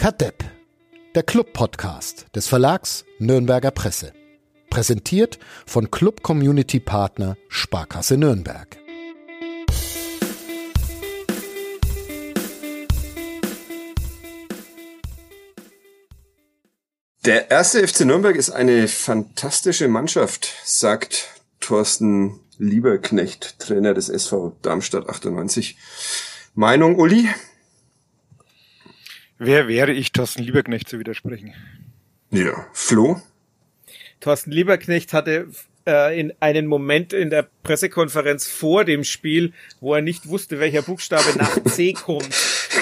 Kadepp, der Club-Podcast des Verlags Nürnberger Presse. Präsentiert von Club Community Partner Sparkasse Nürnberg. Der erste FC Nürnberg ist eine fantastische Mannschaft, sagt Thorsten Lieberknecht, Trainer des SV Darmstadt 98. Meinung, Uli? Wer wäre ich, Thorsten Lieberknecht zu widersprechen? Ja, Flo? Thorsten Lieberknecht hatte äh, in einen Moment in der Pressekonferenz vor dem Spiel, wo er nicht wusste, welcher Buchstabe nach C kommt.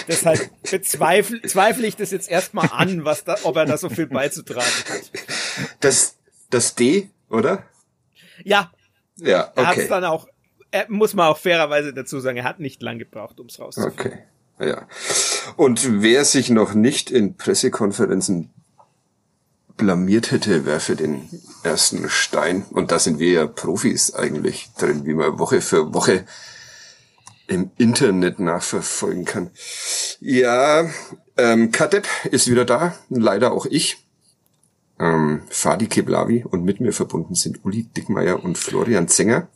Deshalb bezweifle zweifle ich das jetzt erstmal an, was da, ob er da so viel beizutragen hat. Das, das D, oder? Ja. Ja, okay. Er hat dann auch, er, muss man auch fairerweise dazu sagen, er hat nicht lang gebraucht, ums rauszufinden. Okay. Ja. Und wer sich noch nicht in Pressekonferenzen blamiert hätte, werfe den ersten Stein. Und da sind wir ja Profis eigentlich drin, wie man Woche für Woche im Internet nachverfolgen kann. Ja, ähm, Kadepp ist wieder da, leider auch ich. Ähm, Fadi Keblavi und mit mir verbunden sind Uli Dickmeier und Florian Zenger.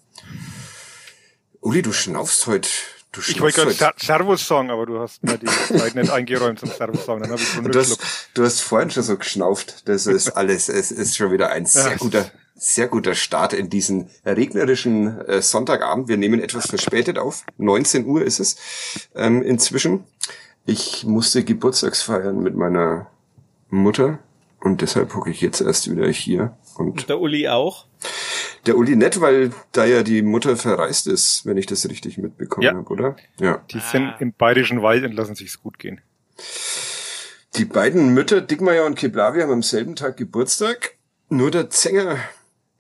Uli, du schnaufst heute Du ich wollte gerade Servus sagen, aber du hast mir die Zeit nicht eingeräumt zum Servus sagen. Dann habe ich schon du, hast, du hast vorhin schon so geschnauft. Das ist alles. es ist schon wieder ein sehr guter, sehr guter Start in diesen regnerischen äh, Sonntagabend. Wir nehmen etwas verspätet auf. 19 Uhr ist es ähm, inzwischen. Ich musste Geburtstagsfeiern mit meiner Mutter und deshalb hocke ich jetzt erst wieder hier. Und, und der Uli auch? Der Uli nett, weil da ja die Mutter verreist ist, wenn ich das richtig mitbekommen ja. habe, oder? Ja. Die sind im bayerischen Wald und lassen sich's gut gehen. Die beiden Mütter, Dickmeier und Keblavi, haben am selben Tag Geburtstag. Nur der Zänger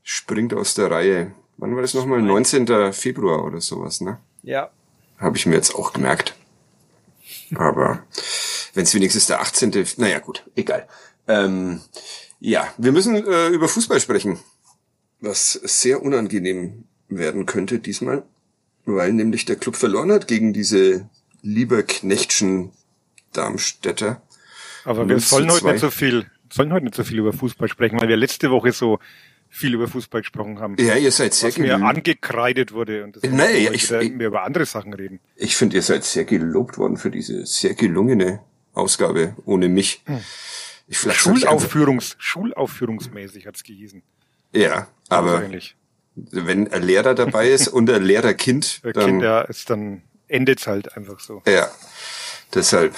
springt aus der Reihe. Wann war das nochmal? 19. Februar oder sowas, ne? Ja. Habe ich mir jetzt auch gemerkt. Aber wenn es wenigstens der 18. Naja, gut, egal. Ähm, ja, wir müssen äh, über Fußball sprechen was sehr unangenehm werden könnte diesmal, weil nämlich der Club verloren hat gegen diese Lieberknechtschen Darmstädter. Aber wir sollen heute nicht so viel, sollen heute nicht so viel über Fußball sprechen, weil wir letzte Woche so viel über Fußball gesprochen haben. Ja, ihr seid sehr was mir angekreidet wurde und das nee, ich, ich, wir über andere Sachen reden. Ich finde, ihr seid sehr gelobt worden für diese sehr gelungene Ausgabe ohne mich. Hm. Ich Schulaufführungs, Schulaufführungsmäßig hat's gehießen. Ja, aber wenn ein Lehrer dabei ist und ein Lehrerkind, dann, kind, ja, ist dann endet's halt einfach so. Ja, deshalb.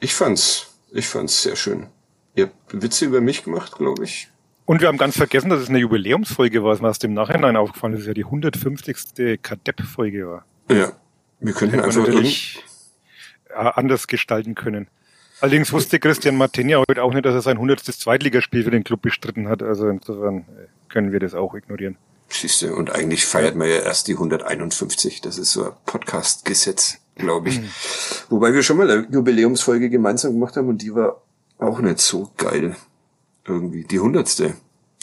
Ich fand's, ich fand's sehr schön. Ihr habt Witze über mich gemacht, glaube ich. Und wir haben ganz vergessen, dass es eine Jubiläumsfolge war, was mir aus dem Nachhinein aufgefallen ist, dass ja die 150. Kadepp-Folge war. Ja, wir könnten einfach natürlich anders gestalten können. Allerdings wusste Christian Martinia heute auch nicht, dass er sein 100. Zweitligaspiel für den Club bestritten hat. Also insofern äh, können wir das auch ignorieren. Siehste, und eigentlich feiert man ja erst die 151. Das ist so ein Podcast-Gesetz, glaube ich. Mhm. Wobei wir schon mal eine Jubiläumsfolge gemeinsam gemacht haben und die war auch nicht so geil. Irgendwie. Die hundertste,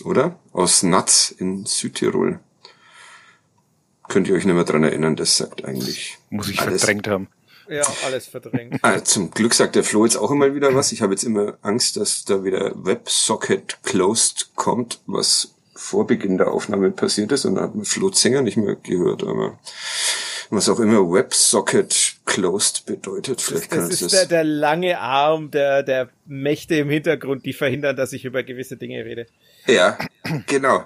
oder? Aus Natz in Südtirol. Könnt ihr euch nicht mehr dran erinnern, das sagt eigentlich. Muss ich alles. verdrängt haben. Ja, alles verdrängt. Ah, zum Glück sagt der Flo jetzt auch immer wieder was. Ich habe jetzt immer Angst, dass da wieder WebSocket Closed kommt, was vor Beginn der Aufnahme passiert ist und da hat man Flo Zenger nicht mehr gehört, aber was auch immer WebSocket Closed bedeutet. Vielleicht das, das ist der, der lange Arm der, der Mächte im Hintergrund, die verhindern, dass ich über gewisse Dinge rede. Ja, genau.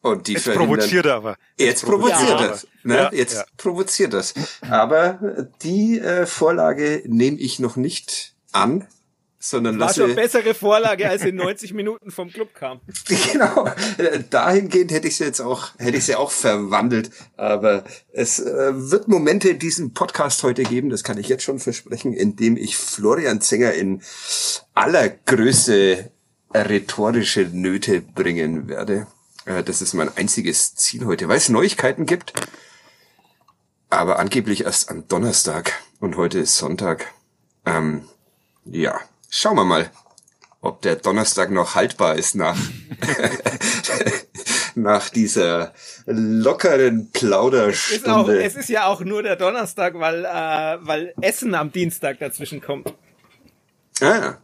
Und die jetzt provoziert er aber. Jetzt, jetzt provoziert das. Ne? Ja, jetzt ja. provoziert das. Aber die äh, Vorlage nehme ich noch nicht an, sondern War lasse... schon bessere Vorlage, als in 90 Minuten vom Club kam. genau. Dahingehend hätte ich sie jetzt auch, hätte ich sie auch verwandelt. Aber es äh, wird Momente in diesem Podcast heute geben, das kann ich jetzt schon versprechen, in dem ich Florian Zenger in aller Größe rhetorische Nöte bringen werde. Äh, das ist mein einziges Ziel heute, weil es Neuigkeiten gibt. Aber angeblich erst am Donnerstag und heute ist Sonntag. Ähm, ja, schauen wir mal, ob der Donnerstag noch haltbar ist nach, nach dieser lockeren Plauderstunde. Es ist, auch, es ist ja auch nur der Donnerstag, weil, äh, weil Essen am Dienstag dazwischen kommt. Ah, ja.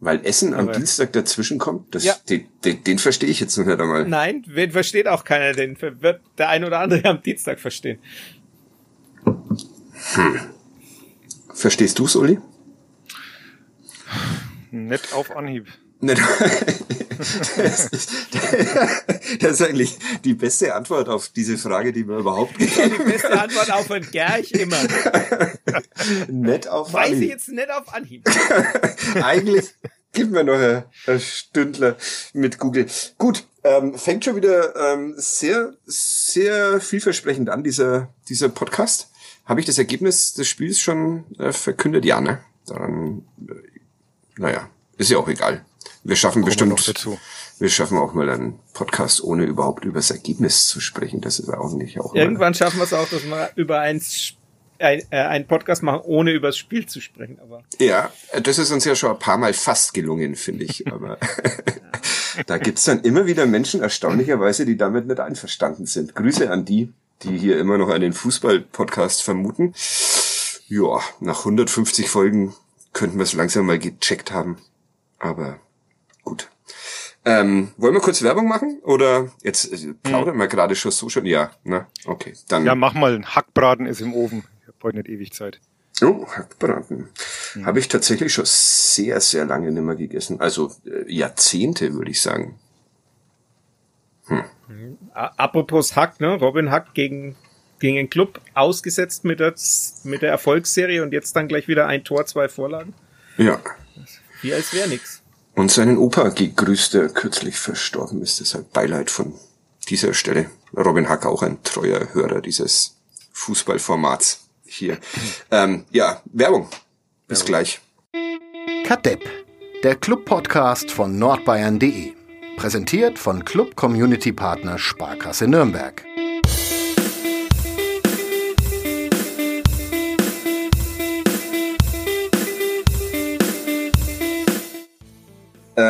Weil Essen am Aber- Dienstag dazwischen kommt, das, Ja. den, den, den verstehe ich jetzt noch nicht einmal. Nein, den versteht auch keiner, den wird der ein oder andere am Dienstag verstehen. Verstehst du's, Uli? Nicht auf Anhieb. Das ist, das ist eigentlich die beste Antwort auf diese Frage, die man überhaupt Die beste Antwort auf ein Gerch immer. nicht auf Weiß ich Anhieb. jetzt nicht auf Anhieb. Eigentlich gib mir noch ein, ein Stündler mit Google. Gut, ähm, fängt schon wieder ähm, sehr, sehr vielversprechend an, dieser, dieser Podcast. Habe ich das Ergebnis des Spiels schon äh, verkündet? Ja, ne? Dann, äh, naja, ist ja auch egal. Wir schaffen Kommen wir bestimmt, dazu. wir schaffen auch mal einen Podcast, ohne überhaupt über das Ergebnis zu sprechen. Das ist auch nicht auch mal- Irgendwann schaffen wir es auch, dass wir über eins, ein, äh, einen Podcast machen, ohne über das Spiel zu sprechen. Aber Ja, das ist uns ja schon ein paar Mal fast gelungen, finde ich. Aber da gibt's dann immer wieder Menschen, erstaunlicherweise, die damit nicht einverstanden sind. Grüße an die, die hier immer noch einen Fußball-Podcast vermuten. Ja, nach 150 Folgen könnten wir es langsam mal gecheckt haben. Aber gut. Ähm, wollen wir kurz Werbung machen? Oder jetzt äh, plaudern wir gerade schon so schon? Ja, ne? Okay. Dann Ja, mach mal, ein Hackbraten ist im Ofen. Ich habe heute nicht ewig Zeit. Oh, Hackbraten. Habe ich tatsächlich schon sehr, sehr lange nicht mehr gegessen. Also äh, Jahrzehnte, würde ich sagen. A- apropos Hack, ne? Robin Hack gegen, gegen den Club ausgesetzt mit der, mit der Erfolgsserie und jetzt dann gleich wieder ein Tor, zwei Vorlagen. Ja. Wie als wäre nix. Und seinen Opa gegrüßt, der kürzlich verstorben ist. Deshalb Beileid von dieser Stelle. Robin Hack auch ein treuer Hörer dieses Fußballformats hier. Ähm, ja, Werbung. Bis gleich. Kadepp, der Club-Podcast von nordbayern.de. Präsentiert von Club Community Partner Sparkasse Nürnberg.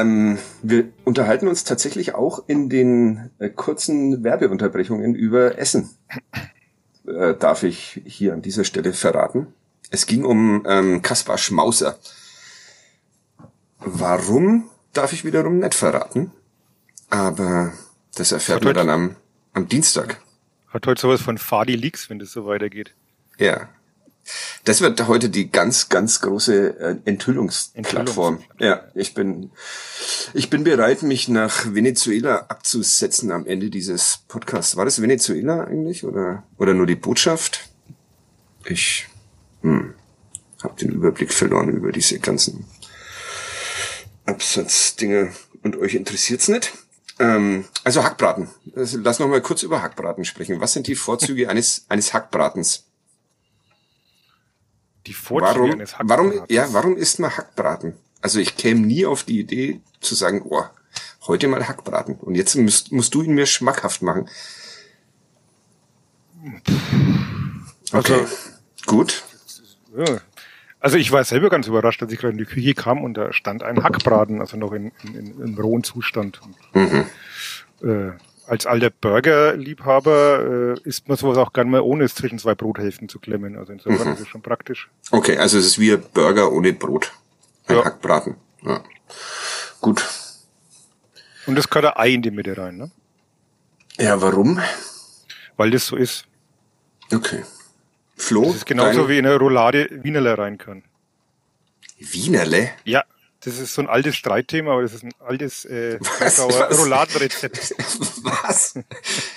Ähm, wir unterhalten uns tatsächlich auch in den äh, kurzen Werbeunterbrechungen über Essen. Äh, darf ich hier an dieser Stelle verraten. Es ging um ähm, Kaspar Schmauser. Warum darf ich wiederum nicht verraten? Aber das erfährt man dann am, am Dienstag. Hat heute sowas von Fadi Leaks, wenn das so weitergeht. Ja. Das wird heute die ganz, ganz große äh, Enthüllungsplattform. Ja, ich bin, ich bin bereit, mich nach Venezuela abzusetzen am Ende dieses Podcasts. War das Venezuela eigentlich oder oder nur die Botschaft? Ich hm, habe den Überblick verloren über diese ganzen Absatzdinge und euch interessiert's nicht. Ähm, also Hackbraten. Lass noch mal kurz über Hackbraten sprechen. Was sind die Vorzüge eines eines Hackbratens? Die Vorzüge warum, eines warum, Hackbratens. ja, warum isst man Hackbraten? Also ich käme nie auf die Idee zu sagen, oh, heute mal Hackbraten. Und jetzt musst, musst du ihn mir schmackhaft machen. Okay, Also- gut. Ja. Also ich war selber ganz überrascht, als ich gerade in die Küche kam und da stand ein Hackbraten, also noch in, in, in, im rohen Zustand. Und, äh, als alter Burger-Liebhaber äh, isst man sowas auch gern mal ohne es zwischen zwei Brothälften zu klemmen. Also insofern ist es schon praktisch. Okay, also es ist wie ein Burger ohne Brot. Ein Ja. Hackbraten. Ja. Gut. Und es gehört ein Ei in die Mitte rein, ne? Ja, warum? Weil das so ist. Okay. Flo? Das ist genauso wie in eine Roulade Wienerle rein kann. Wienerle? Ja, das ist so ein altes Streitthema, aber das ist ein altes äh, Was? Krakauer Was? Rouladenrezept. Was?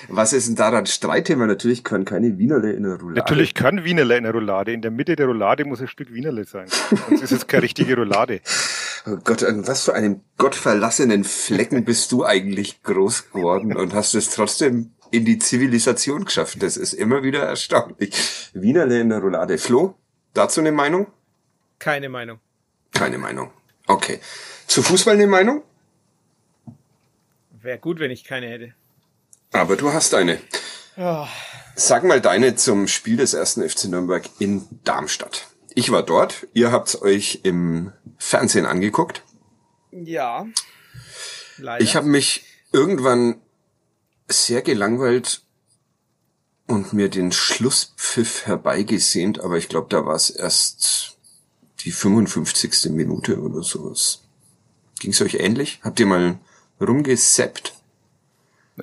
Was ist denn daran Streitthema? Natürlich können keine Wienerle in der Roulade. Natürlich kann Wienerle in der Roulade. In der Mitte der Roulade muss ein Stück Wienerle sein. Sonst ist es keine richtige Roulade. Oh Gott, an was für einem gottverlassenen Flecken bist du eigentlich groß geworden und hast es trotzdem in die Zivilisation geschafft. Das ist immer wieder erstaunlich. Wienerle in der Roulade. Flo, dazu eine Meinung? Keine Meinung. Keine Meinung. Okay. Zu Fußball eine Meinung? Wäre gut, wenn ich keine hätte. Aber du hast eine. Ja. Sag mal deine zum Spiel des ersten FC Nürnberg in Darmstadt. Ich war dort, ihr habt's euch im Fernsehen angeguckt. Ja. Leider. Ich habe mich irgendwann sehr gelangweilt und mir den Schlusspfiff herbeigesehnt, aber ich glaube, da war es erst die 55. Minute oder sowas. Ging's euch ähnlich? Habt ihr mal rumgesappt?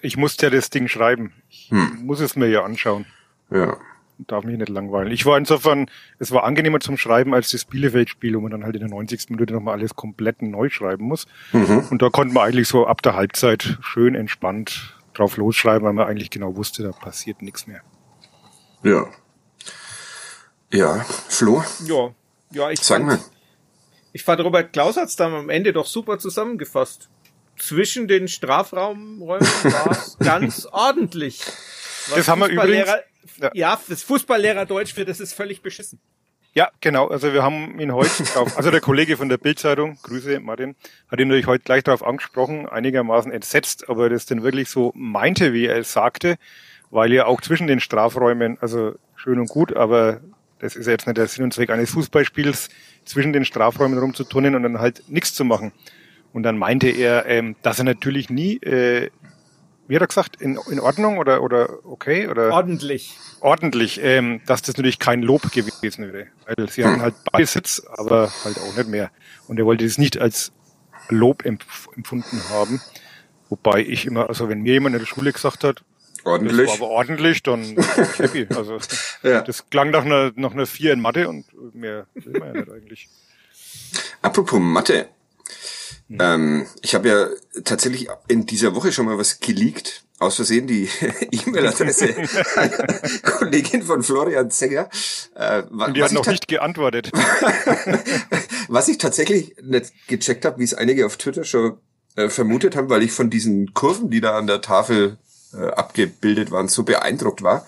Ich musste ja das Ding schreiben. Ich hm. muss es mir ja anschauen. Ja. Darf mich nicht langweilen. Ich war insofern, es war angenehmer zum Schreiben als das Bielefeld-Spiel, wo man dann halt in der 90. Minute nochmal alles komplett neu schreiben muss. Mhm. Und da konnte man eigentlich so ab der Halbzeit schön entspannt drauf losschreiben, weil man eigentlich genau wusste, da passiert nichts mehr. Ja. Ja, Flo? Ja, ja, ich Sag fand, mal. ich fand Robert Klaus hat's dann am Ende doch super zusammengefasst. Zwischen den Strafraumräumen war es ganz ordentlich. Was Das haben wir übrigens. Ja. ja, das Fußballlehrer Deutsch für das ist völlig beschissen. Ja, genau. Also wir haben ihn heute drauf, also der Kollege von der Bildzeitung, Grüße Martin, hat ihn natürlich heute gleich darauf angesprochen, einigermaßen entsetzt, aber das denn wirklich so meinte, wie er es sagte, weil ja auch zwischen den Strafräumen, also schön und gut, aber das ist ja jetzt nicht der Sinn und Zweck eines Fußballspiels, zwischen den Strafräumen rumzuturnen und dann halt nichts zu machen. Und dann meinte er, ähm, dass er natürlich nie, äh, wie hat er gesagt, in, in Ordnung oder, oder okay oder Ordentlich. ordentlich, ähm, dass das natürlich kein Lob gewesen wäre. Weil sie hatten halt Ballsitz, aber halt auch nicht mehr. Und er wollte das nicht als Lob empf empfunden haben. Wobei ich immer, also wenn mir jemand in der Schule gesagt hat, Ordentlich. das war aber ordentlich, dann happy. Also Ja. das klang nach einer, nach einer vier in Mathe und mehr will man ja nicht eigentlich. Apropos Mathe. Ähm, ich habe ja tatsächlich in dieser Woche schon mal was geleakt. Aus Versehen die E-Mail-Adresse Kollegin von Florian Zenger. Äh, Und die hat ich noch nicht geantwortet. Was ich tatsächlich nicht gecheckt habe, wie es einige auf Twitter schon äh, vermutet haben, weil ich von diesen Kurven, die da an der Tafel äh, abgebildet waren, so beeindruckt war.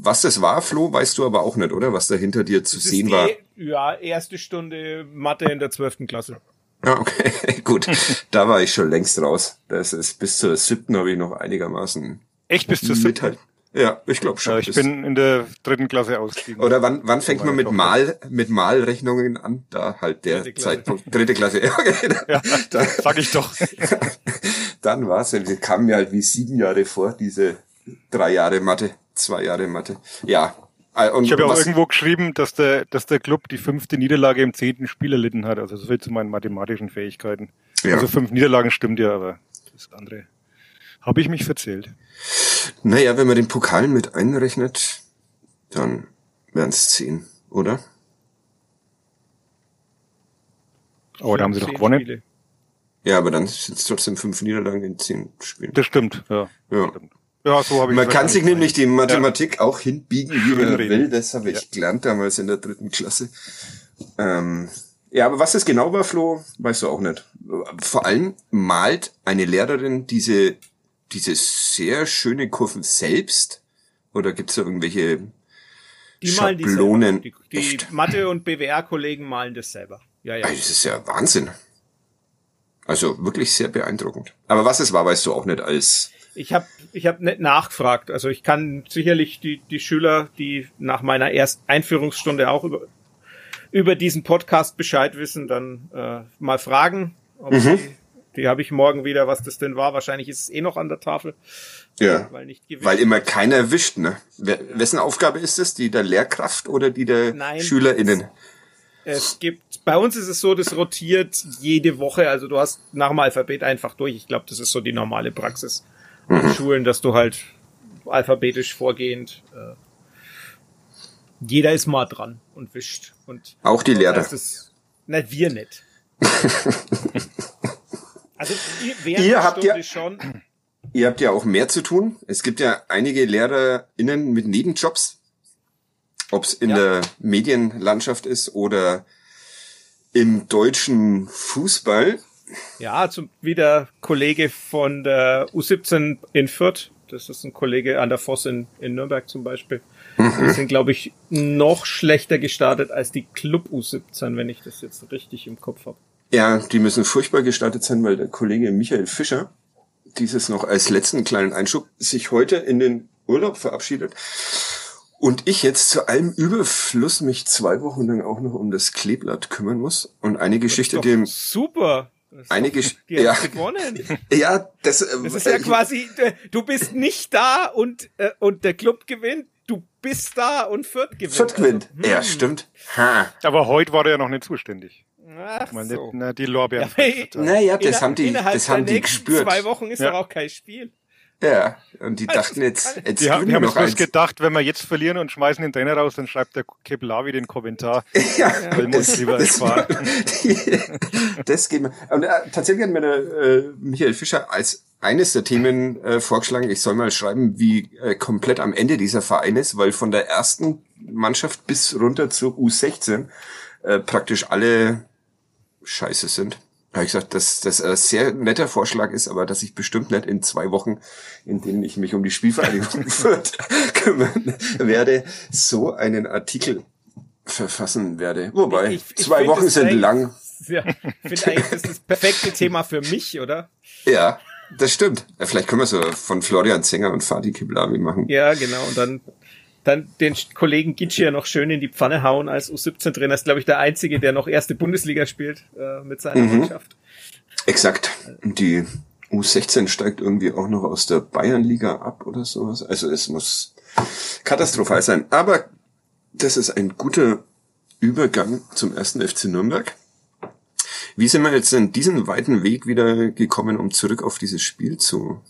Was das war, Flo, weißt du aber auch nicht, oder? Was da hinter dir zu Das sehen war. Ja, erste Stunde Mathe in der zwölften Klasse. Ah, okay, gut. Da war ich schon längst raus. Das ist bis zur siebten habe ich noch einigermaßen Echt bis zur siebten? Ja, ich glaube schon. Ja, ich bin in der dritten Klasse ausgestiegen. Oder wann, wann fängt man mit Tochter. Mal, mit Malrechnungen an? Da halt der Dritte. Zeitpunkt. Dritte Klasse. Ja, okay. Ja, Da, sag ich doch. dann war's. ja. Wir kamen mir halt wie sieben Jahre vor, diese drei Jahre Mathe, zwei Jahre Mathe. Ja. äh, Und Ich habe ja auch irgendwo geschrieben, dass der, dass der Club die fünfte Niederlage im zehnten Spiel erlitten hat. Also so viel zu meinen mathematischen Fähigkeiten. Ja. Also fünf Niederlagen stimmt ja, aber das andere habe ich mich verzählt. Naja, wenn man den Pokal mit einrechnet, dann wären's zehn, oder? Aber da haben sie doch gewonnen. Spiele. Ja, aber dann sind es trotzdem fünf Niederlagen in zehn Spielen. Das stimmt, ja. Ja. Stimmt. Ja, so habe ich Man es kann sich nämlich die Mathematik auch hinbiegen, wie man will. Das habe ich gelernt damals in der dritten Klasse. Ähm, ja, aber was das genau war, Flo, weißt du auch nicht. Vor allem malt eine Lehrerin diese, diese sehr schöne Kurven selbst? Oder gibt's da irgendwelche Die die Schablonen? Die, die Echt? Mathe- und BWR-Kollegen malen das selber. Ja, ja. Das ist ja Wahnsinn. Also wirklich sehr beeindruckend. Aber was es war, weißt du auch nicht als Ich habe ich hab nicht nachgefragt. Also ich kann sicherlich die, die Schüler, die nach meiner ersten Einführungsstunde auch über, über diesen Podcast Bescheid wissen, dann äh, mal fragen. Ob Mhm. die die habe ich morgen wieder, was das denn war. Wahrscheinlich ist es eh noch an der Tafel. ja. Weil nicht gewischt. Weil immer keiner erwischt, ne? Wer, wessen Aufgabe ist es? Die der Lehrkraft oder die der Nein. SchülerInnen? Es gibt, bei uns ist es so, das rotiert jede Woche. Also du hast nach dem Alphabet einfach durch. Ich glaube, das ist so die normale Praxis an Schulen, dass du halt alphabetisch vorgehend, äh, jeder ist mal dran und wischt. Und Auch die Lehrer. nicht wir nicht. also ihr- während Ihr habt Stunde ja- schon. Ihr habt ja auch mehr zu tun. Es gibt ja einige LehrerInnen mit Nebenjobs. Ob es in Ja. der Medienlandschaft ist oder im deutschen Fußball. Ja, zum, wie der Kollege von der U17 in Fürth. Das ist ein Kollege an der Voss in, in Nürnberg zum Beispiel. Die sind, glaube ich, noch schlechter gestartet als die Club U17, wenn ich das jetzt richtig im Kopf habe. Ja, die müssen furchtbar gestartet sein, weil der Kollege Michael Fischer, dieses noch als letzten kleinen Einschub, sich heute in den Urlaub verabschiedet. Und ich jetzt zu allem Überfluss mich zwei Wochen lang auch noch um das Kleeblatt kümmern muss. Und eine Geschichte, dem, super. Das ist eine doch- Gesch die ja, gewonnen. ja, das, äh, Das ist ja äh, quasi, äh, du bist nicht da und, äh, und der Club gewinnt. Du bis da und Fürth gewinnt. Fürth gewinnt. Also, ja, hm. stimmt. Ha. Aber heute war er ja noch nicht zuständig. Ach meine, so. nicht, na, die Lorbeeren. Ja, Naja, das haben die, das haben die gespürt. zwei Wochen ist Ja. doch auch kein Spiel. Ja, und die Also, dachten jetzt, jetzt Die, haben- die wir haben noch bloß gedacht, wenn wir jetzt verlieren und schmeißen den Trainer raus, dann schreibt der Keblavi den Kommentar. Ja, wir uns lieber ersparen. das geht mir. Und äh, tatsächlich hat mir der äh, Michael Fischer als eines der Themen äh, vorgeschlagen, ich soll mal schreiben, wie äh, komplett am Ende dieser Verein ist, weil von der ersten Mannschaft bis runter zur U16 äh, praktisch alle scheiße sind. Da habe ich gesagt, dass das ein sehr netter Vorschlag ist, aber dass ich bestimmt nicht in zwei Wochen, in denen ich mich um die Spielvereinigung kümmern werde, so einen Artikel verfassen werde. Wobei, Ich- ich zwei find Wochen sind lang. Ja, ich finde eigentlich, das ist das perfekte Thema für mich, oder? Ja, das stimmt. Ja, vielleicht können wir so von Florian Zenger und Fatih Kiblavi machen. Ja, genau. Und dann, dann den Kollegen Gitschi ja noch schön in die Pfanne hauen als U17-Trainer. Ist, glaube ich, der Einzige, der noch erste Bundesliga spielt äh, mit seiner Mhm. Mannschaft. Exakt. Und die U16 steigt irgendwie auch noch aus der Bayernliga ab oder sowas. Also es muss katastrophal sein. Aber das ist ein guter Übergang zum ersten FC Nürnberg. Wie sind wir jetzt in diesen weiten Weg wieder gekommen, um zurück auf dieses Spiel zu?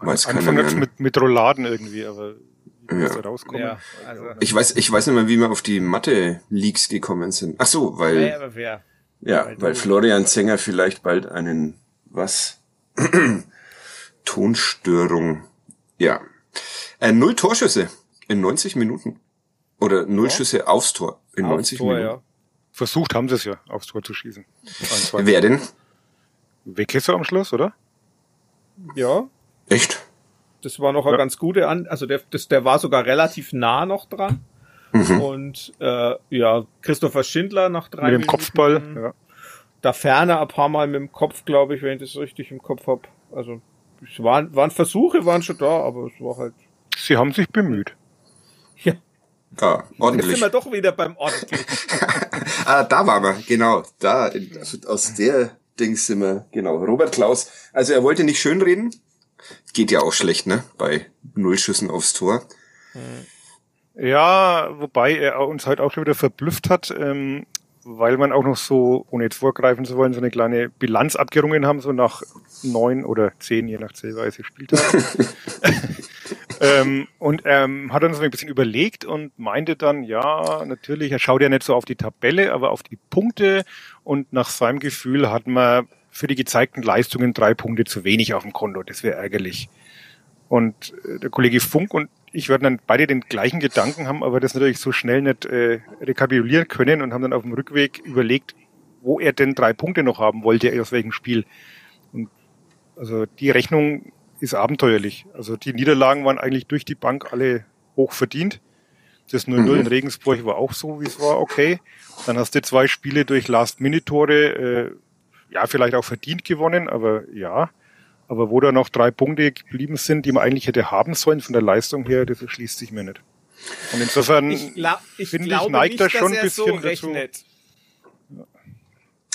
Weiß keiner Anfang jetzt mit, mit Rolladen irgendwie, aber Ja. da rauskommen. Ja, also. Ich weiß, ich weiß nicht mehr, wie wir auf die Mathe-Leaks gekommen sind. Ach so, weil Ja, aber wer? Ja, Weil weil Florian Zenger vielleicht bald einen, was? Tonstörung. Ja. Äh, null Torschüsse in 90 Minuten. Oder null Schüsse aufs Tor in Aufs 90 Tor, Minuten. ja. Versucht haben sie es ja, aufs Tor zu schießen. Wer denn? Wegkesser am Schluss, oder? Ja, Echt? Das war noch eine Ja. ganz gute An, also der, das, der war sogar relativ nah noch dran. Mhm. Und äh, ja, Christopher Schindler nach drei Mit dem Minuten. Kopfball. Ja. Da Ferner ein paar Mal mit dem Kopf, glaube ich, wenn ich das richtig im Kopf hab. Also es waren, waren Versuche, waren schon da, aber es war halt. Sie haben sich bemüht. Ja, Ja, jetzt ordentlich. sind wir doch wieder beim ordentlich. Ah, da waren wir, genau. Da, in- aus der Dings sind wir, genau. Robert Klaus. Also er wollte nicht schönreden. Geht ja auch schlecht, ne? Bei null Schüssen aufs Tor. Ja, wobei er uns halt auch schon wieder verblüfft hat, ähm, weil man auch noch so, ohne jetzt vorgreifen zu wollen, so eine kleine Bilanz abgerungen haben, so nach neun oder zehn, je nach Zählweise Spieltagen. ähm, und ähm, hat uns so ein bisschen überlegt und meinte dann, ja, natürlich, er schaut ja nicht so auf die Tabelle, aber auf die Punkte und nach seinem Gefühl hat man für die gezeigten Leistungen drei Punkte zu wenig auf dem Konto. Das wäre ärgerlich. Und äh, der Kollege Funk und ich werden dann beide den gleichen Gedanken haben, aber das natürlich so schnell nicht äh, rekapitulieren können und haben dann auf dem Rückweg überlegt, wo er denn drei Punkte noch haben wollte, aus welchem Spiel. Und also die Rechnung ist abenteuerlich. Also die Niederlagen waren eigentlich durch die Bank alle hoch verdient. Das 0-0 in Regensburg war auch so, wie es war, okay. Dann hast du zwei Spiele durch Last-Minute-Tore, äh, ja, vielleicht auch verdient gewonnen, aber ja. Aber wo da noch drei Punkte geblieben sind, die man eigentlich hätte haben sollen von der Leistung her, das erschließt sich mir nicht. Und insofern Ich, gla ich finde ich, neigt er schon ein er so bisschen dazu. rechnet.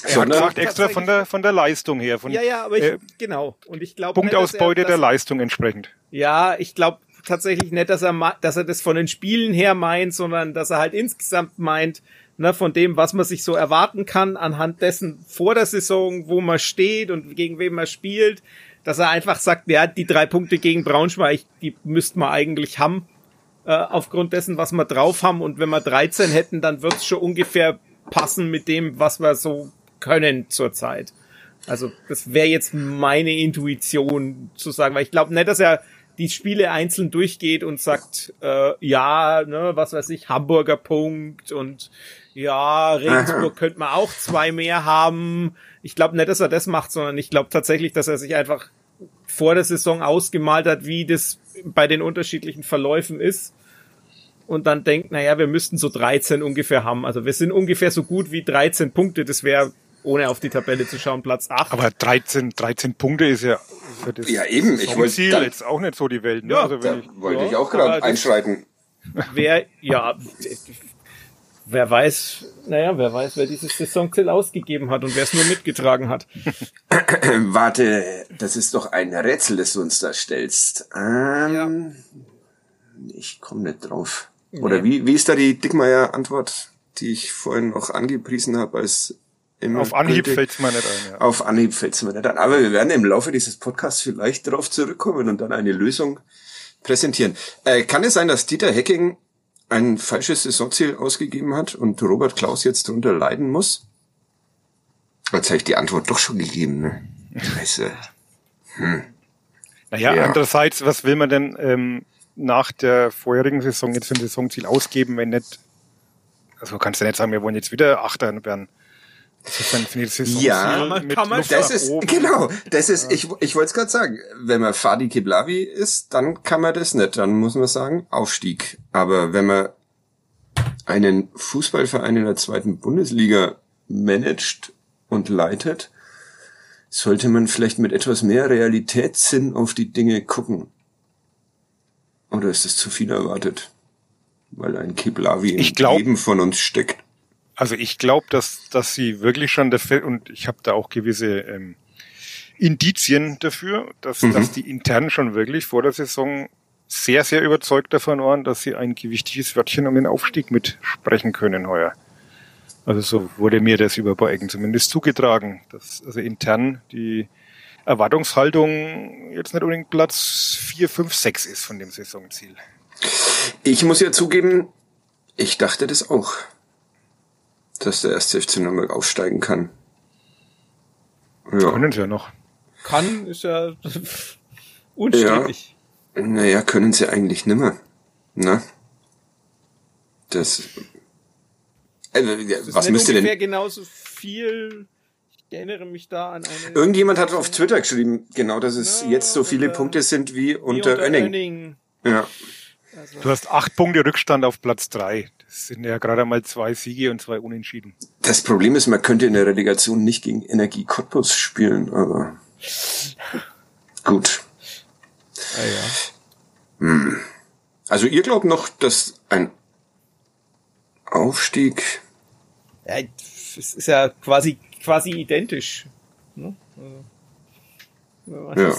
Er hat gesagt, extra von der, von der Leistung her, von Ja, ja, aber ich, äh, genau. Und ich glaube Punktausbeute der er, Leistung entsprechend. Ja, ich glaube tatsächlich nicht, dass er, dass er das von den Spielen her meint, sondern dass er halt insgesamt meint, ne, von dem, was man sich so erwarten kann, anhand dessen vor der Saison, wo man steht und gegen wen man spielt, dass er einfach sagt, ja, die drei Punkte gegen Braunschweig, die müsste man eigentlich haben, äh, aufgrund dessen, was wir drauf haben. Und wenn wir 13 hätten, dann wird's schon ungefähr passen mit dem, was wir so können zurzeit. Also das wäre jetzt meine Intuition zu sagen, weil ich glaube nicht, dass er die Spiele einzeln durchgeht und sagt, äh, ja, ne, was weiß ich, Hamburger Punkt und ja, Regensburg könnte man auch zwei mehr haben. Ich glaube nicht, dass er das macht, sondern ich glaube tatsächlich, dass er sich einfach vor der Saison ausgemalt hat, wie das bei den unterschiedlichen Verläufen ist. Und dann denkt, naja, wir müssten so 13 ungefähr haben. Also wir sind ungefähr so gut wie 13 Punkte. Das wäre, ohne auf die Tabelle zu schauen, Platz 8. Aber 13, 13 Punkte ist ja für das Ja, eben, ich wollte Ziel dann- jetzt auch nicht so die Welt. Ne? Ja, also Da wenn ich, wollte Ja, ich auch gerade einschreiten. wer, ja, wer weiß, naja, wer weiß, wer dieses Saisonziel ausgegeben hat und wer es nur mitgetragen hat. Warte, das ist doch ein Rätsel, das du uns da stellst. Ähm, Ich komme nicht drauf. Oder wie, wie ist da die Dickmeier-Antwort, die ich vorhin noch angepriesen habe als immer Auf Anhieb fällt's mir nicht ein. Ja. Auf Anhieb fällt's mir nicht an. Aber wir werden im Laufe dieses Podcasts vielleicht darauf zurückkommen und dann eine Lösung präsentieren. Äh, kann es sein, dass Dieter Hecking ein falsches Saisonziel ausgegeben hat und Robert Klaus jetzt darunter leiden muss? Jetzt habe ich die Antwort doch schon gegeben. Ne? Scheiße. Naja, Ja. andererseits, was will man denn ähm, nach der vorherigen Saison jetzt für ein Saisonziel ausgeben, wenn nicht, also kannst du nicht sagen, wir wollen jetzt wieder Achter werden. Das ist Saisonziel Ja, man- mit kann man Luft Das ist, oben. genau, das ist, ich, ich wollte es gerade sagen, wenn man Fadi Kiblavi ist, dann kann man das nicht, dann muss man sagen, Aufstieg. Aber wenn man einen Fußballverein in der zweiten Bundesliga managt und leitet, sollte man vielleicht mit etwas mehr Realitätssinn auf die Dinge gucken. Oder ist das zu viel erwartet? Weil ein Kiblavi im glaub- Leben von uns steckt. Also ich glaube, dass, dass sie wirklich schon dafür, und ich habe da auch gewisse ähm, Indizien dafür, dass, Mhm. dass die intern schon wirklich vor der Saison sehr, sehr überzeugt davon waren, dass sie ein gewichtiges Wörtchen um den Aufstieg mitsprechen können heuer. Also so wurde mir das über Ecken zumindest zugetragen, dass also intern die Erwartungshaltung jetzt nicht unbedingt Platz 4, 5, 6 ist von dem Saisonziel. Ich muss ja zugeben, ich dachte das auch, dass der erste FC Nürnberg aufsteigen kann. Ja, Können sie ja noch. Kann, ist ja unstrittig. naja, können sie eigentlich nimmer. Ne? Das, also, ja, Das was müsste denn? genauso viel. Ich erinnere mich da an eine. Irgendjemand hat auf Twitter geschrieben, genau, dass es Ja, jetzt so viele unter- Punkte sind wie wie unter Oenning. Ja. Also, Du hast acht Punkte Rückstand auf Platz drei. Das sind ja gerade mal zwei Siege und zwei Unentschieden. Das Problem ist, man könnte in der Relegation nicht gegen Energie Cottbus spielen, aber gut. ja, ja. Also ihr glaubt noch, dass ein Aufstieg ja, es ist ja quasi, quasi identisch. Ne? Also, Ja.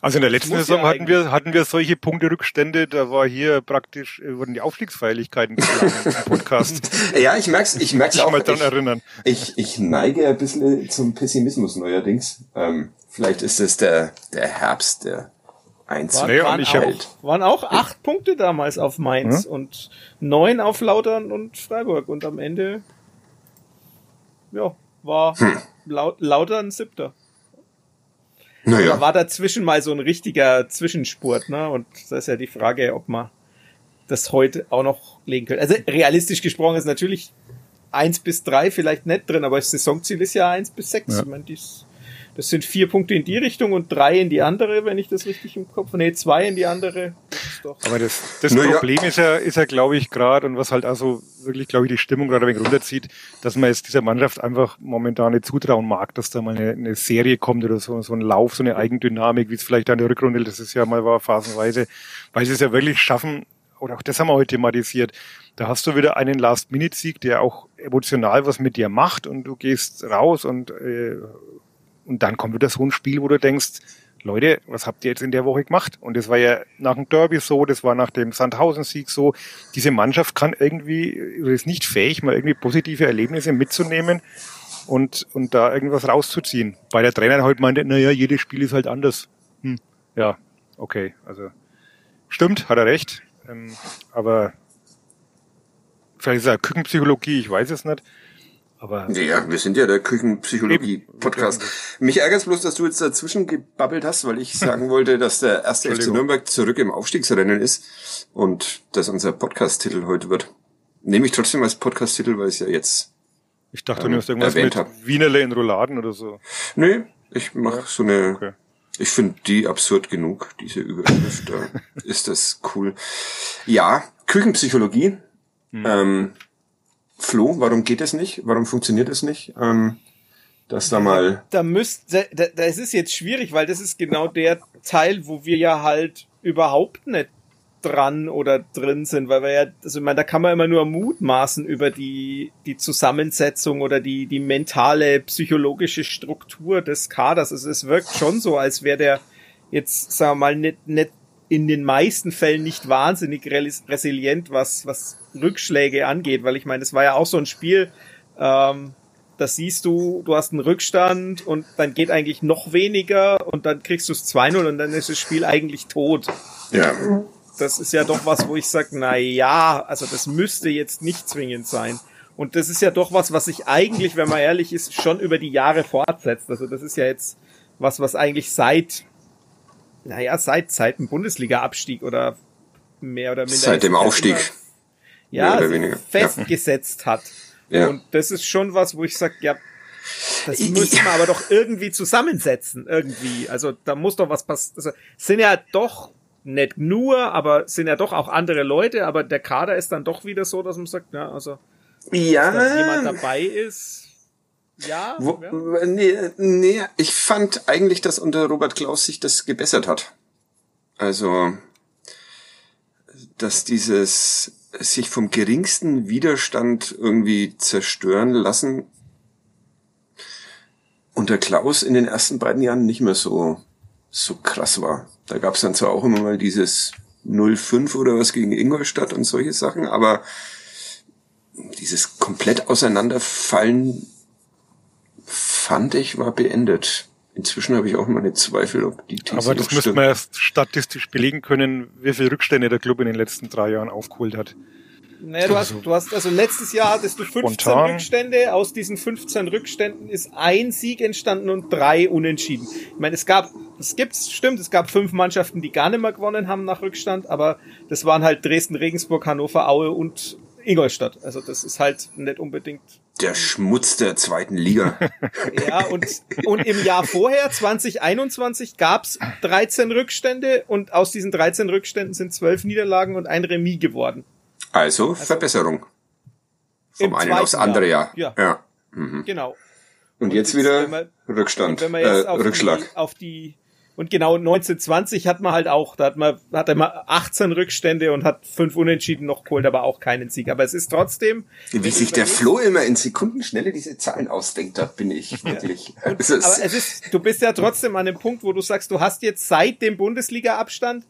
Also in der letzten Saison ja hatten wir, hatten wir solche Punkterückstände, da war hier praktisch, äh, wurden die Aufstiegsfeierlichkeiten geplant im Podcast. Ja, ich merk's, ich merk's Ich auch. mal dran Ich, erinnern. ich, ich neige ein bisschen zum Pessimismus neuerdings. Ähm, vielleicht ist es der, der Herbst, der eins Waren, Nee, und waren, ich hab- auch, waren auch acht Punkte damals auf Mainz und neun auf Lautern und Freiburg und am Ende ja, war Lau Lautern siebter. Da Naja, war dazwischen mal so ein richtiger Zwischenspurt, ne? Und da ist ja die Frage, ob man das heute auch noch legen könnte. Also realistisch gesprochen ist natürlich eins bis drei vielleicht nicht drin, aber das Saisonziel ist ja eins bis sechs. Ja. Ich meine, dies, das sind vier Punkte in die Richtung und drei in die andere, wenn ich das richtig im Kopf. Nee, zwei in die andere. Das ist doch. Aber das, das Na ja. Problem ist ja, ist ja, glaube ich, gerade, und was halt also wirklich, glaube ich, die Stimmung gerade ein wenig runterzieht, dass man jetzt dieser Mannschaft einfach momentan nicht zutrauen mag, dass da mal eine, eine Serie kommt oder so, so ein Lauf, so eine Eigendynamik, wie es vielleicht an der Rückrunde letztes Jahr mal war, phasenweise, weil sie es ja wirklich schaffen, oder auch das haben wir heute thematisiert, da hast du wieder einen Last-Minute-Sieg, der auch emotional was mit dir macht und du gehst raus und, äh, und dann kommt wieder so ein Spiel, wo du denkst, Leute, was habt ihr jetzt in der Woche gemacht? Und das war ja nach dem Derby so, das war nach dem Sandhausen-Sieg so. Diese Mannschaft kann irgendwie, oder ist nicht fähig, mal irgendwie positive Erlebnisse mitzunehmen und, und da irgendwas rauszuziehen. Weil der Trainer halt meinte, naja, jedes Spiel ist halt anders. Hm, ja, okay, also stimmt, hat er recht. Ähm, aber vielleicht ist er Küchenpsychologie, ich weiß es nicht. Aber ja, wir sind ja der Küchenpsychologie-Podcast. Mich ärgert's bloß, dass du jetzt dazwischen gebabbelt hast, weil ich sagen wollte, dass der erste FC. Nürnberg zurück im Aufstiegsrennen ist und das unser Podcast-Titel heute wird. Nehme ich trotzdem als Podcast-Titel, weil es ja jetzt... ich dachte, Ähm, du hast irgendwas erwähnt mit hab. Wienerle in Rouladen oder so. Nee, ich mache so eine... Okay. Ich finde die absurd genug, diese Überschrift. da ist das cool. Ja, Küchenpsychologie. Ähm, Flo, warum geht es nicht? Warum funktioniert es nicht? Ähm, dass da mal... da müsste, da, da, es ist jetzt schwierig, weil das ist genau der Teil, wo wir ja halt überhaupt nicht dran oder drin sind, weil wir ja, also ich meine, da kann man immer nur mutmaßen über die, die Zusammensetzung oder die, die mentale, psychologische Struktur des Kaders. Also es wirkt schon so, als wäre der jetzt, sagen wir mal, nicht, nicht in den meisten Fällen nicht wahnsinnig resilient, was, was Rückschläge angeht, weil ich meine, es war ja auch so ein Spiel, ähm, das siehst du, du hast einen Rückstand und dann geht eigentlich noch weniger und dann kriegst du es 2-0 und dann ist das Spiel eigentlich tot. Ja. Das ist ja doch was, wo ich sage, na ja, also das müsste jetzt nicht zwingend sein. Und das ist ja doch was, was sich eigentlich, wenn man ehrlich ist, schon über die Jahre fortsetzt. Also das ist ja jetzt was, was eigentlich seit, naja, seit, seit dem Bundesliga-Abstieg oder mehr oder minder. Seit dem Aufstieg. Immer, ja, festgesetzt ja. hat. Ja. Und das ist schon was, wo ich sage, ja, das müssen wir aber doch irgendwie zusammensetzen, irgendwie. Also da muss doch was passieren. Also, sind ja doch nicht nur, aber sind ja doch auch andere Leute, aber der Kader ist dann doch wieder so, dass man sagt, ja, also ja. dass jemand dabei ist. Ja, Wo, ja. Nee, nee, ich fand eigentlich, dass unter Robert Klaus sich das gebessert hat. Also, dass dieses sich vom geringsten Widerstand irgendwie zerstören lassen unter Klaus in den ersten beiden Jahren nicht mehr so, so krass war. Da gab es dann zwar auch immer mal dieses 0-5 oder was gegen Ingolstadt und solche Sachen, aber dieses komplett Auseinanderfallen fand ich war beendet. Inzwischen habe ich auch meine Zweifel, ob die These Aber das müsste man erst statistisch belegen können, wie viel Rückstände der Club in den letzten drei Jahren aufgeholt hat. Naja, du hast, du hast, also letztes Jahr hattest du 15 Spontan. Rückstände. Aus diesen 15 Rückständen ist ein Sieg entstanden und drei Unentschieden. Ich meine, es gab, es gibt's, stimmt, es gab fünf Mannschaften, die gar nicht mehr gewonnen haben nach Rückstand, aber das waren halt Dresden, Regensburg, Hannover, Aue und Ingolstadt. Also das ist halt nicht unbedingt der Schmutz der zweiten Liga. ja, und, und im Jahr vorher, 2021, gab's 13 Rückstände und aus diesen 13 Rückständen sind 12 Niederlagen und ein Remis geworden. Also, also Verbesserung. Vom einen aufs andere Jahr. Ja. ja. Mhm. Genau. Und, und jetzt, jetzt wieder man, Rückstand, wenn man jetzt äh, auf Rückschlag. Die, auf die und genau 1920 hat man halt auch, da hat man, hat er mal 18 Rückstände und hat fünf Unentschieden noch geholt, aber auch keinen Sieg. Aber es ist trotzdem. Wie sich der Flo immer in Sekundenschnelle diese Zahlen ausdenkt, da bin ich wirklich. Ja. Und, aber es ist, du bist ja trotzdem an dem Punkt, wo du sagst, du hast jetzt seit dem Bundesliga-Abstand,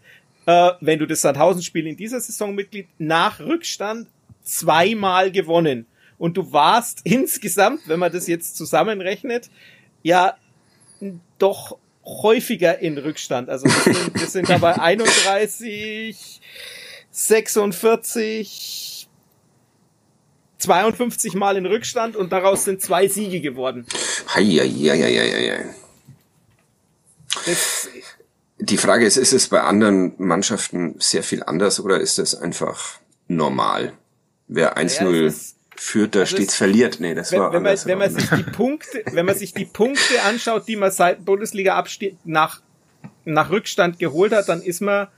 äh, wenn du das Sandhausen-Spiel in dieser Saison Mitglied nach Rückstand zweimal gewonnen. Und du warst insgesamt, wenn man das jetzt zusammenrechnet, ja doch häufiger in Rückstand. Also wir sind, wir sind dabei 31, 46, 52 Mal in Rückstand und daraus sind zwei Siege geworden. Heieieiei. Das, Die Frage ist, ist es bei anderen Mannschaften sehr viel anders oder ist es einfach normal? Wer 1-0 ja, führt, da also stets verliert. Nee, das wenn, war wenn man, wenn man sich die Punkte, wenn man sich die Punkte anschaut, die man seit Bundesliga Abstieg nach nach Rückstand geholt hat, dann ist man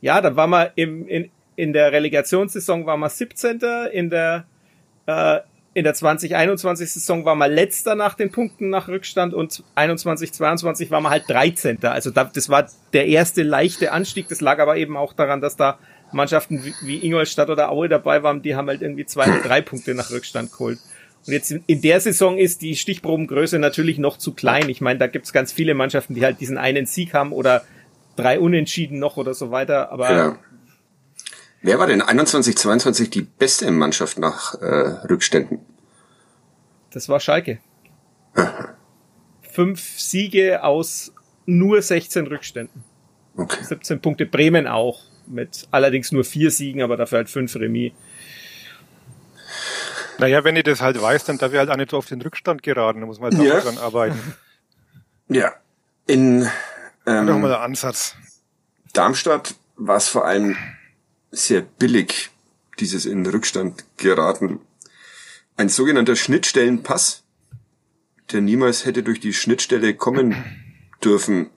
ja, dann war man im in, in der Relegationssaison war man 17. in der äh, in der 2021 Saison war man letzter nach den Punkten nach Rückstand und 21 22 war man halt 13. Also das war der erste leichte Anstieg, das lag aber eben auch daran, dass da Mannschaften wie Ingolstadt oder Aue dabei waren, die haben halt irgendwie zwei oder drei Punkte nach Rückstand geholt. Und jetzt in der Saison ist die Stichprobengröße natürlich noch zu klein. Ich meine, da gibt's ganz viele Mannschaften, die halt diesen einen Sieg haben oder drei Unentschieden noch oder so weiter. Aber ja. Wer war denn 21, 22 die beste Mannschaft nach äh, Rückständen? Das war Schalke. Fünf Siege aus nur 16 Rückständen. Okay. 17 Punkte Bremen auch mit allerdings nur vier Siegen, aber dafür halt fünf Remis. Naja, wenn ich das halt weiß, dann darf ich halt auch nicht so auf den Rückstand geraten, da muss man halt ja. dran arbeiten. Ja, in ähm, mal der Ansatz. Darmstadt war es vor allem sehr billig, dieses in Rückstand geraten. Ein sogenannter Schnittstellenpass, der niemals hätte durch die Schnittstelle kommen dürfen,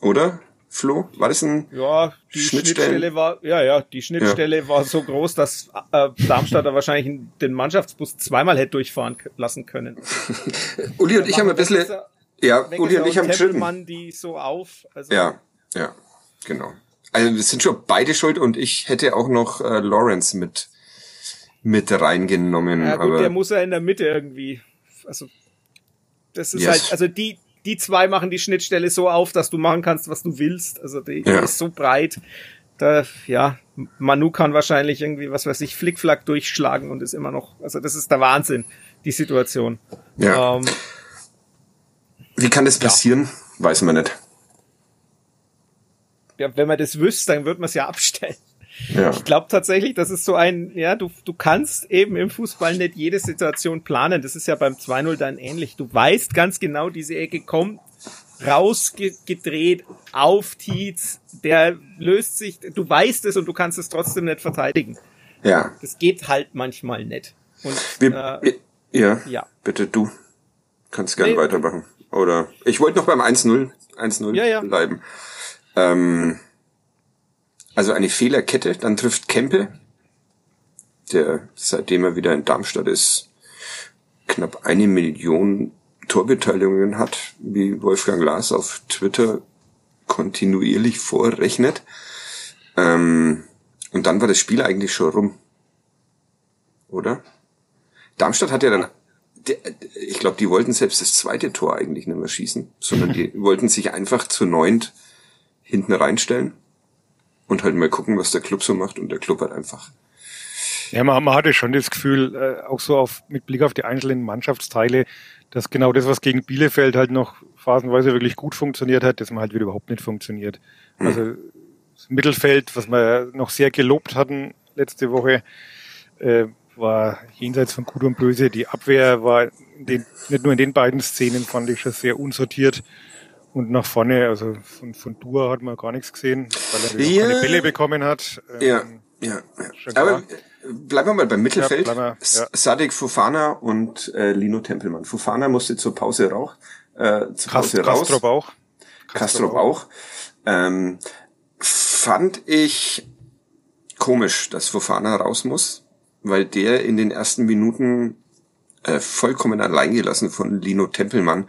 oder? Flo? War das ein Ja, die Schnittstelle war, ja, ja, die Schnittstelle ja. war so groß, dass äh, Darmstadt da wahrscheinlich den Mannschaftsbus zweimal hätte durchfahren lassen können. Uli und ich haben ein bisschen, ja, Uli und ich haben Tempelmann die so auf. Also ja, ja, genau. Also wir sind schon beide schuld und ich hätte auch noch äh, Lawrence mit mit reingenommen. Ja gut, aber der muss ja in der Mitte irgendwie. Also das ist yes. halt, also die die zwei machen die Schnittstelle so auf, dass du machen kannst, was du willst. Also die, Ja. ist so breit. Da, ja, Manu kann wahrscheinlich irgendwie, was weiß ich, Flickflack durchschlagen und ist immer noch, also das ist der Wahnsinn, die Situation. Ja. Ähm, Wie kann das passieren? Weiß man nicht. ja, wenn man das wüsste, dann würde man es ja abstellen. Ja. Ich glaube tatsächlich, das ist so ein, ja, du, du kannst eben im Fußball nicht jede Situation planen. Das ist ja beim 2-0 dann ähnlich. Du weißt ganz genau, diese Ecke kommt rausgedreht auf Tietz, der löst sich, du weißt es und du kannst es trotzdem nicht verteidigen. Ja. Das geht halt manchmal nicht. Und Wir, äh, ja. ja. Bitte du. Kannst gern Nee. weitermachen. Oder ich wollte noch beim 1-0 1-0 Ja, ja. bleiben. Ähm, also eine Fehlerkette, dann trifft Kempe, der seitdem er wieder in Darmstadt ist, knapp eine Million Torbeteiligungen hat, wie Wolfgang Lars auf Twitter kontinuierlich vorrechnet. Ähm, und dann war das Spiel eigentlich schon rum. Oder? Darmstadt hat ja dann, ich glaube, die wollten selbst das zweite Tor eigentlich nicht mehr schießen, sondern die wollten sich einfach zu neunt hinten reinstellen und halt mal gucken, was der Club so macht. Und der Club hat einfach, Ja, man, man hatte schon das Gefühl, äh, auch so auf, mit Blick auf die einzelnen Mannschaftsteile, dass genau das, was gegen Bielefeld halt noch phasenweise wirklich gut funktioniert hat, dass man halt wieder überhaupt nicht funktioniert. Also das Mittelfeld, was wir noch sehr gelobt hatten letzte Woche, äh, war jenseits von Gut und Böse. Die Abwehr war den, nicht nur in den beiden Szenen, fand ich schon sehr unsortiert. Und nach vorne, also von, von Dua hat man gar nichts gesehen, weil er Ja. keine Bälle bekommen hat. Ähm, ja, ja, ja. Aber bleiben wir mal beim Mittelfeld. Ja, wir, ja. Sadik Fofana und äh, Lino Tempelmann. Fofana musste zur Pause rauch, äh, zur Kast, Pause raus. Kastrop auch. Kastrop auch. Ähm, fand ich komisch, dass Fofana raus muss, weil der in den ersten Minuten äh, vollkommen alleingelassen von Lino Tempelmann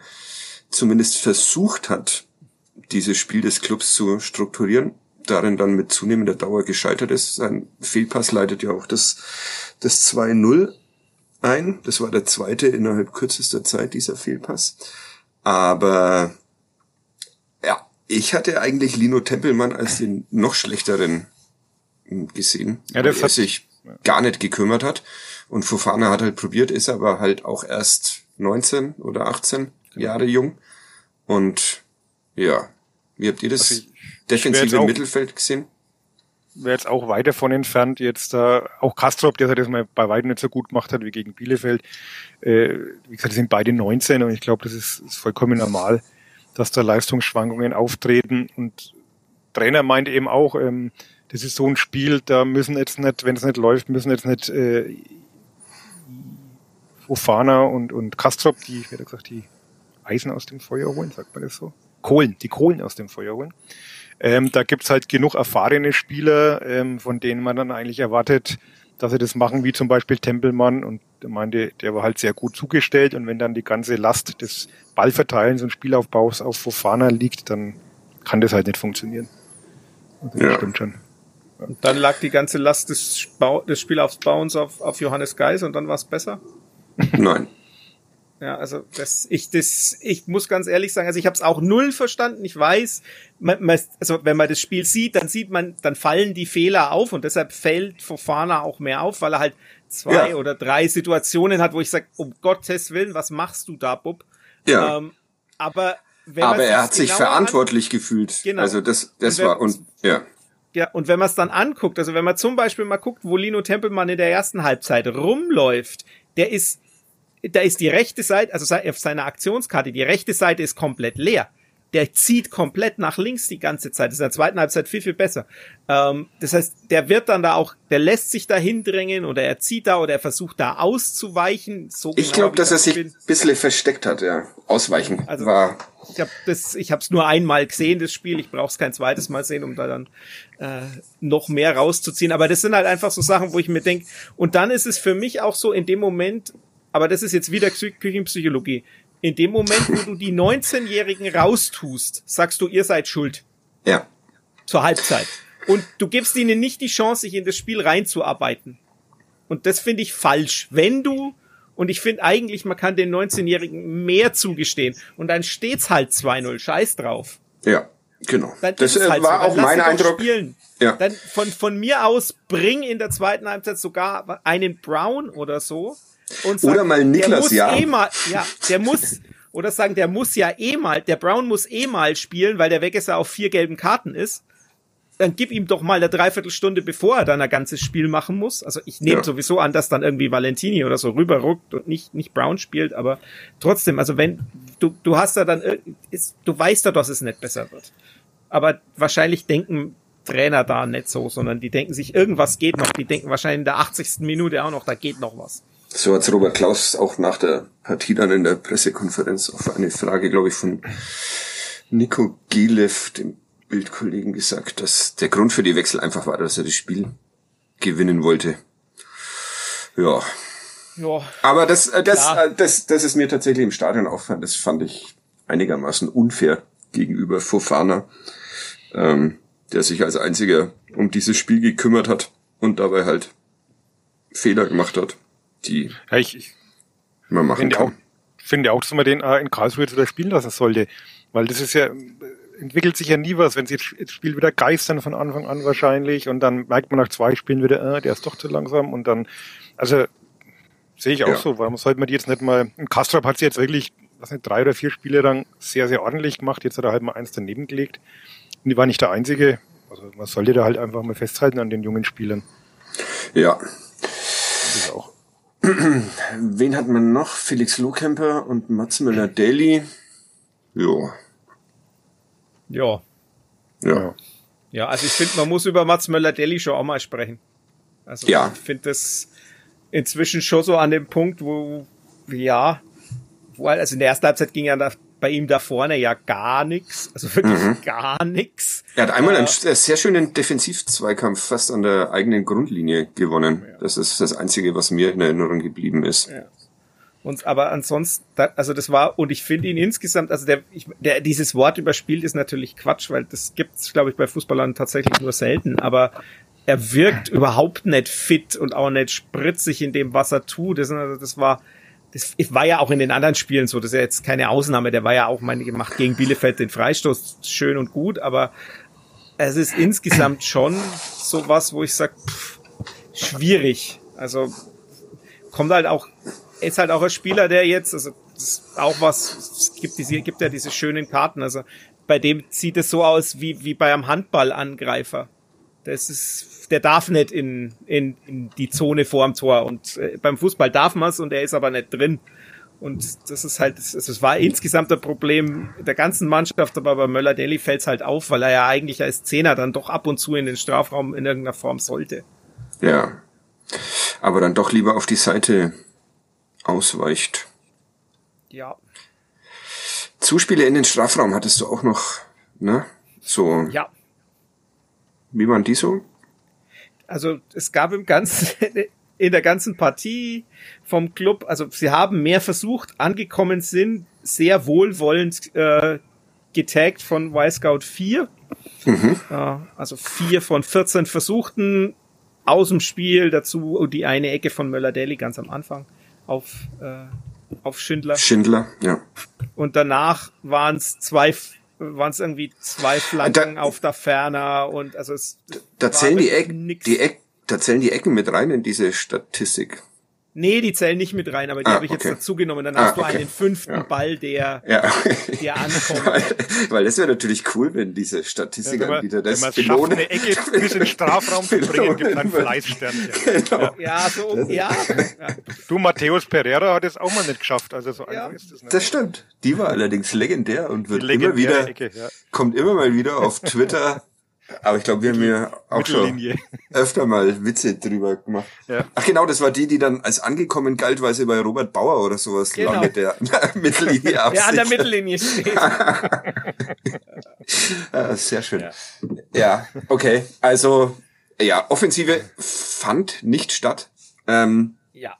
zumindest versucht hat, dieses Spiel des Clubs zu strukturieren, darin dann mit zunehmender Dauer gescheitert ist. Sein Fehlpass leitet ja auch das, das 2-0 ein. Das war der zweite innerhalb kürzester Zeit, dieser Fehlpass. Aber ja, ich hatte eigentlich Lino Tempelmann als den noch schlechteren gesehen, Ja, weil das er hat- sich gar nicht gekümmert hat. Und Fofana hat halt probiert, ist aber halt auch erst 19 oder 18 Genau. Jahre jung. Und ja, wie habt ihr das Also ich- ich defensive auch- Mittelfeld gesehen? wäre jetzt auch weit davon entfernt, jetzt da, auch Kastrop, der das mal bei weitem nicht so gut gemacht hat wie gegen Bielefeld. Äh, wie gesagt, die sind beide 19 und ich glaube, das ist, ist vollkommen normal, dass da Leistungsschwankungen auftreten und Trainer meint eben auch, ähm, das ist so ein Spiel, da müssen jetzt nicht, wenn es nicht läuft, müssen jetzt nicht äh, Fofana und, und Kastrop, die, hat er gesagt, die Eisen aus dem Feuer holen, sagt man das so? Kohlen, die Kohlen aus dem Feuer holen. Ähm, da gibt's halt genug erfahrene Spieler, ähm, von denen man dann eigentlich erwartet, dass sie das machen, wie zum Beispiel Tempelmann. Und der meinte, der war halt sehr gut zugestellt. Und wenn dann die ganze Last des Ballverteilens und Spielaufbaus auf Fofana liegt, dann kann das halt nicht funktionieren. Also das Ja. stimmt schon. dann lag die ganze Last des, Bau, des Spielaufbauens auf, auf Johannes Geis und dann war es besser. Nein. Ja, also das, ich, das, ich muss ganz ehrlich sagen, also ich habe es auch null verstanden. Ich weiß, man, man, also wenn man das Spiel sieht, dann sieht man, dann fallen die Fehler auf und deshalb fällt Fofana auch mehr auf, weil er halt zwei Ja. oder drei Situationen hat, wo ich sage, um Gottes Willen, was machst du da, Bub? Ja. Ähm, aber wenn aber er hat sich verantwortlich gefühlt. Genau. Also das, das Und wenn- war und ja. Ja, und wenn man es dann anguckt, also wenn man zum Beispiel mal guckt, wo Lino Tempelmann in der ersten Halbzeit rumläuft, der ist, da ist die rechte Seite, also auf seiner Aktionskarte, die rechte Seite ist komplett leer. Der zieht komplett nach links die ganze Zeit. Das ist in der zweiten Halbzeit viel, viel besser. Ähm, das heißt, der wird dann da auch, der lässt sich da hindrängen oder er zieht da oder er versucht da auszuweichen. So Ich genau, glaube, dass er sich ein bisschen versteckt hat, ja. Ausweichen Also- war. ich habe das, ich habe es nur einmal gesehen, das Spiel. Ich brauche es kein zweites Mal sehen, um da dann äh, noch mehr rauszuziehen. Aber das sind halt einfach so Sachen, wo ich mir denke. Und dann ist es für mich auch so in dem Moment, aber das ist jetzt wieder Psy- Küchenpsychologie. In dem Moment, wo du die 19-Jährigen raustust, sagst du, ihr seid schuld Ja. zur Halbzeit. Und du gibst ihnen nicht die Chance, sich in das Spiel reinzuarbeiten. Und das finde ich falsch. Wenn du Und ich finde eigentlich, man kann den 19-Jährigen mehr zugestehen. Und dann steht's halt 2-0. Scheiß drauf. Ja, genau. Dann das äh, halt war so. Dann auch mein Eindruck. Spielen. Ja. Dann von, von mir aus bring in der zweiten Halbzeit sogar einen Brown oder so. Und sag, Oder mal der Niklas muss Jahr. Eh mal, ja, der muss, oder sagen, der muss ja eh mal, der Brown muss eh mal spielen, weil der Weggesser auf vier gelben Karten ist. Dann gib ihm doch mal eine Dreiviertelstunde, bevor er dann ein ganzes Spiel machen muss. Also ich nehme Ja. sowieso an, dass dann irgendwie Valentini oder so rüberruckt und nicht, nicht Brown spielt, aber trotzdem, also wenn, du, du hast da dann, ir- ist, du weißt ja, dass es nicht besser wird. Aber wahrscheinlich denken Trainer da nicht so, sondern die denken sich, irgendwas geht noch. Die denken wahrscheinlich in der 80. Minute auch noch, da geht noch was. So hat's Robert Klaus auch nach der Partie dann in der Pressekonferenz auf eine Frage, glaube ich, von Nico Gielev, dem Bildkollegen, gesagt, dass der Grund für die Wechsel einfach war, dass er das Spiel gewinnen wollte. Ja, Ja, aber das, äh, das, Klar. äh, das, das ist mir tatsächlich im Stadion aufgefallen. Das fand ich einigermaßen unfair gegenüber Fofana, ähm, der sich als einziger um dieses Spiel gekümmert hat und dabei halt Fehler gemacht hat, die Ja, ich, ich man machen finde auch, kann. finde auch, dass man den äh, in Karlsruhe jetzt wieder spielen lassen sollte. Weil das ist ja, entwickelt sich ja nie was, wenn sie jetzt das Spiel wieder geistern von Anfang an wahrscheinlich und dann merkt man nach zwei Spielen wieder, äh, der ist doch zu langsam und dann, also sehe ich auch Ja. so, warum sollte man die jetzt nicht mal, und Kastrop hat sie jetzt wirklich, was nicht, drei oder vier Spiele lang sehr, sehr ordentlich gemacht, jetzt hat er halt mal eins daneben gelegt und die war nicht der Einzige, also man sollte da halt einfach mal festhalten an den jungen Spielern. Ja. Das ist auch. Wen hat man noch? Felix Lohkemper und Mats Müller-Daly. Ja. ja. Ja. Ja. Also ich finde, man muss über Mats Möller-Deli schon auch mal sprechen. Also Ja. ich finde das inzwischen schon so an dem Punkt, wo, ja, wo, halt- also in der ersten Halbzeit ging ja da, bei ihm da vorne ja gar nichts, also wirklich Mhm. gar nichts. Er hat einmal Äh, einen äh, sehr schönen Defensivzweikampf fast an der eigenen Grundlinie gewonnen. Das ist das Einzige, was mir in Erinnerung geblieben ist. Und aber ansonsten, also das war und ich finde ihn insgesamt, also der, ich, der dieses Wort überspielt ist natürlich Quatsch, weil das gibt's, glaube ich, bei Fußballern tatsächlich nur selten. Aber er wirkt überhaupt nicht fit und auch nicht spritzig in dem, was er tut. Das, also das war, das war ja auch in den anderen Spielen so. Das ist ja jetzt keine Ausnahme. Der war ja auch, meine gemacht gegen Bielefeld den Freistoß schön und gut, aber es ist insgesamt schon so was, wo ich sage, schwierig. Also kommt halt auch, ist halt auch ein Spieler, der jetzt, also das ist auch was, es gibt, diese, gibt ja diese schönen Karten, also bei dem sieht es so aus wie, wie bei einem Handballangreifer. Das ist, der darf nicht in, in, in die Zone vorm Tor und äh, beim Fußball darf man's und er ist aber nicht drin. Und das ist halt, das, das war insgesamt ein Problem der ganzen Mannschaft, aber bei Möller-Deli fällt's halt auf, weil er ja eigentlich als Zehner dann doch ab und zu in den Strafraum in irgendeiner Form sollte. Ja. Aber dann doch lieber auf die Seite ausweicht. Ja, Zuspiele in den Strafraum hattest du auch noch, ne? So, ja. Wie waren die so? Also es gab im ganzen in der ganzen Partie vom Club, also sie haben mehr versucht, angekommen sind, sehr wohlwollend äh, getaggt von Y-Scout 4. Ja, also vier von 14 Versuchten aus dem Spiel, dazu die eine Ecke von Möller-Daly ganz am Anfang auf, äh, auf Schindler. Schindler, ja. Und danach waren es zwei, waren es irgendwie zwei Flanken Da- auf der Ferner und also es Da zählen die Ecken, die Eck, da zählen die Ecken mit rein in diese Statistik. Nee, die zählen nicht mit rein, aber die Ah, habe ich jetzt okay. dazu genommen. Dann Ah, hast du okay. einen fünften Ja. Ball, der, Ja. der ankommt. weil, weil das wäre natürlich cool, wenn diese wenn Statistikanbieter wenn das man es schafft, belohnen. eine Ecke bis in den Strafraum zu bringen, gibt ein Belohnen. Fleißsternchen. Genau. Ja, so, ja. ja. Du, Matthäus Pereira hat es auch mal nicht geschafft, also so Ja. einfach ist es nicht. Das stimmt. Die war allerdings legendär und wird immer wieder, Ecke, ja. kommt immer mal wieder auf Twitter. Aber ich glaube, wir haben ja auch schon öfter mal Witze drüber gemacht. Ja. Ach genau, das war die, die dann als angekommen galt, weil sie bei Robert Bauer oder sowas Genau. landet, der Mittellinie Der an der absichert. Mittellinie steht. Ah, sehr schön. Ja. okay. Also, ja, Offensive fand nicht statt. Ähm, Ja.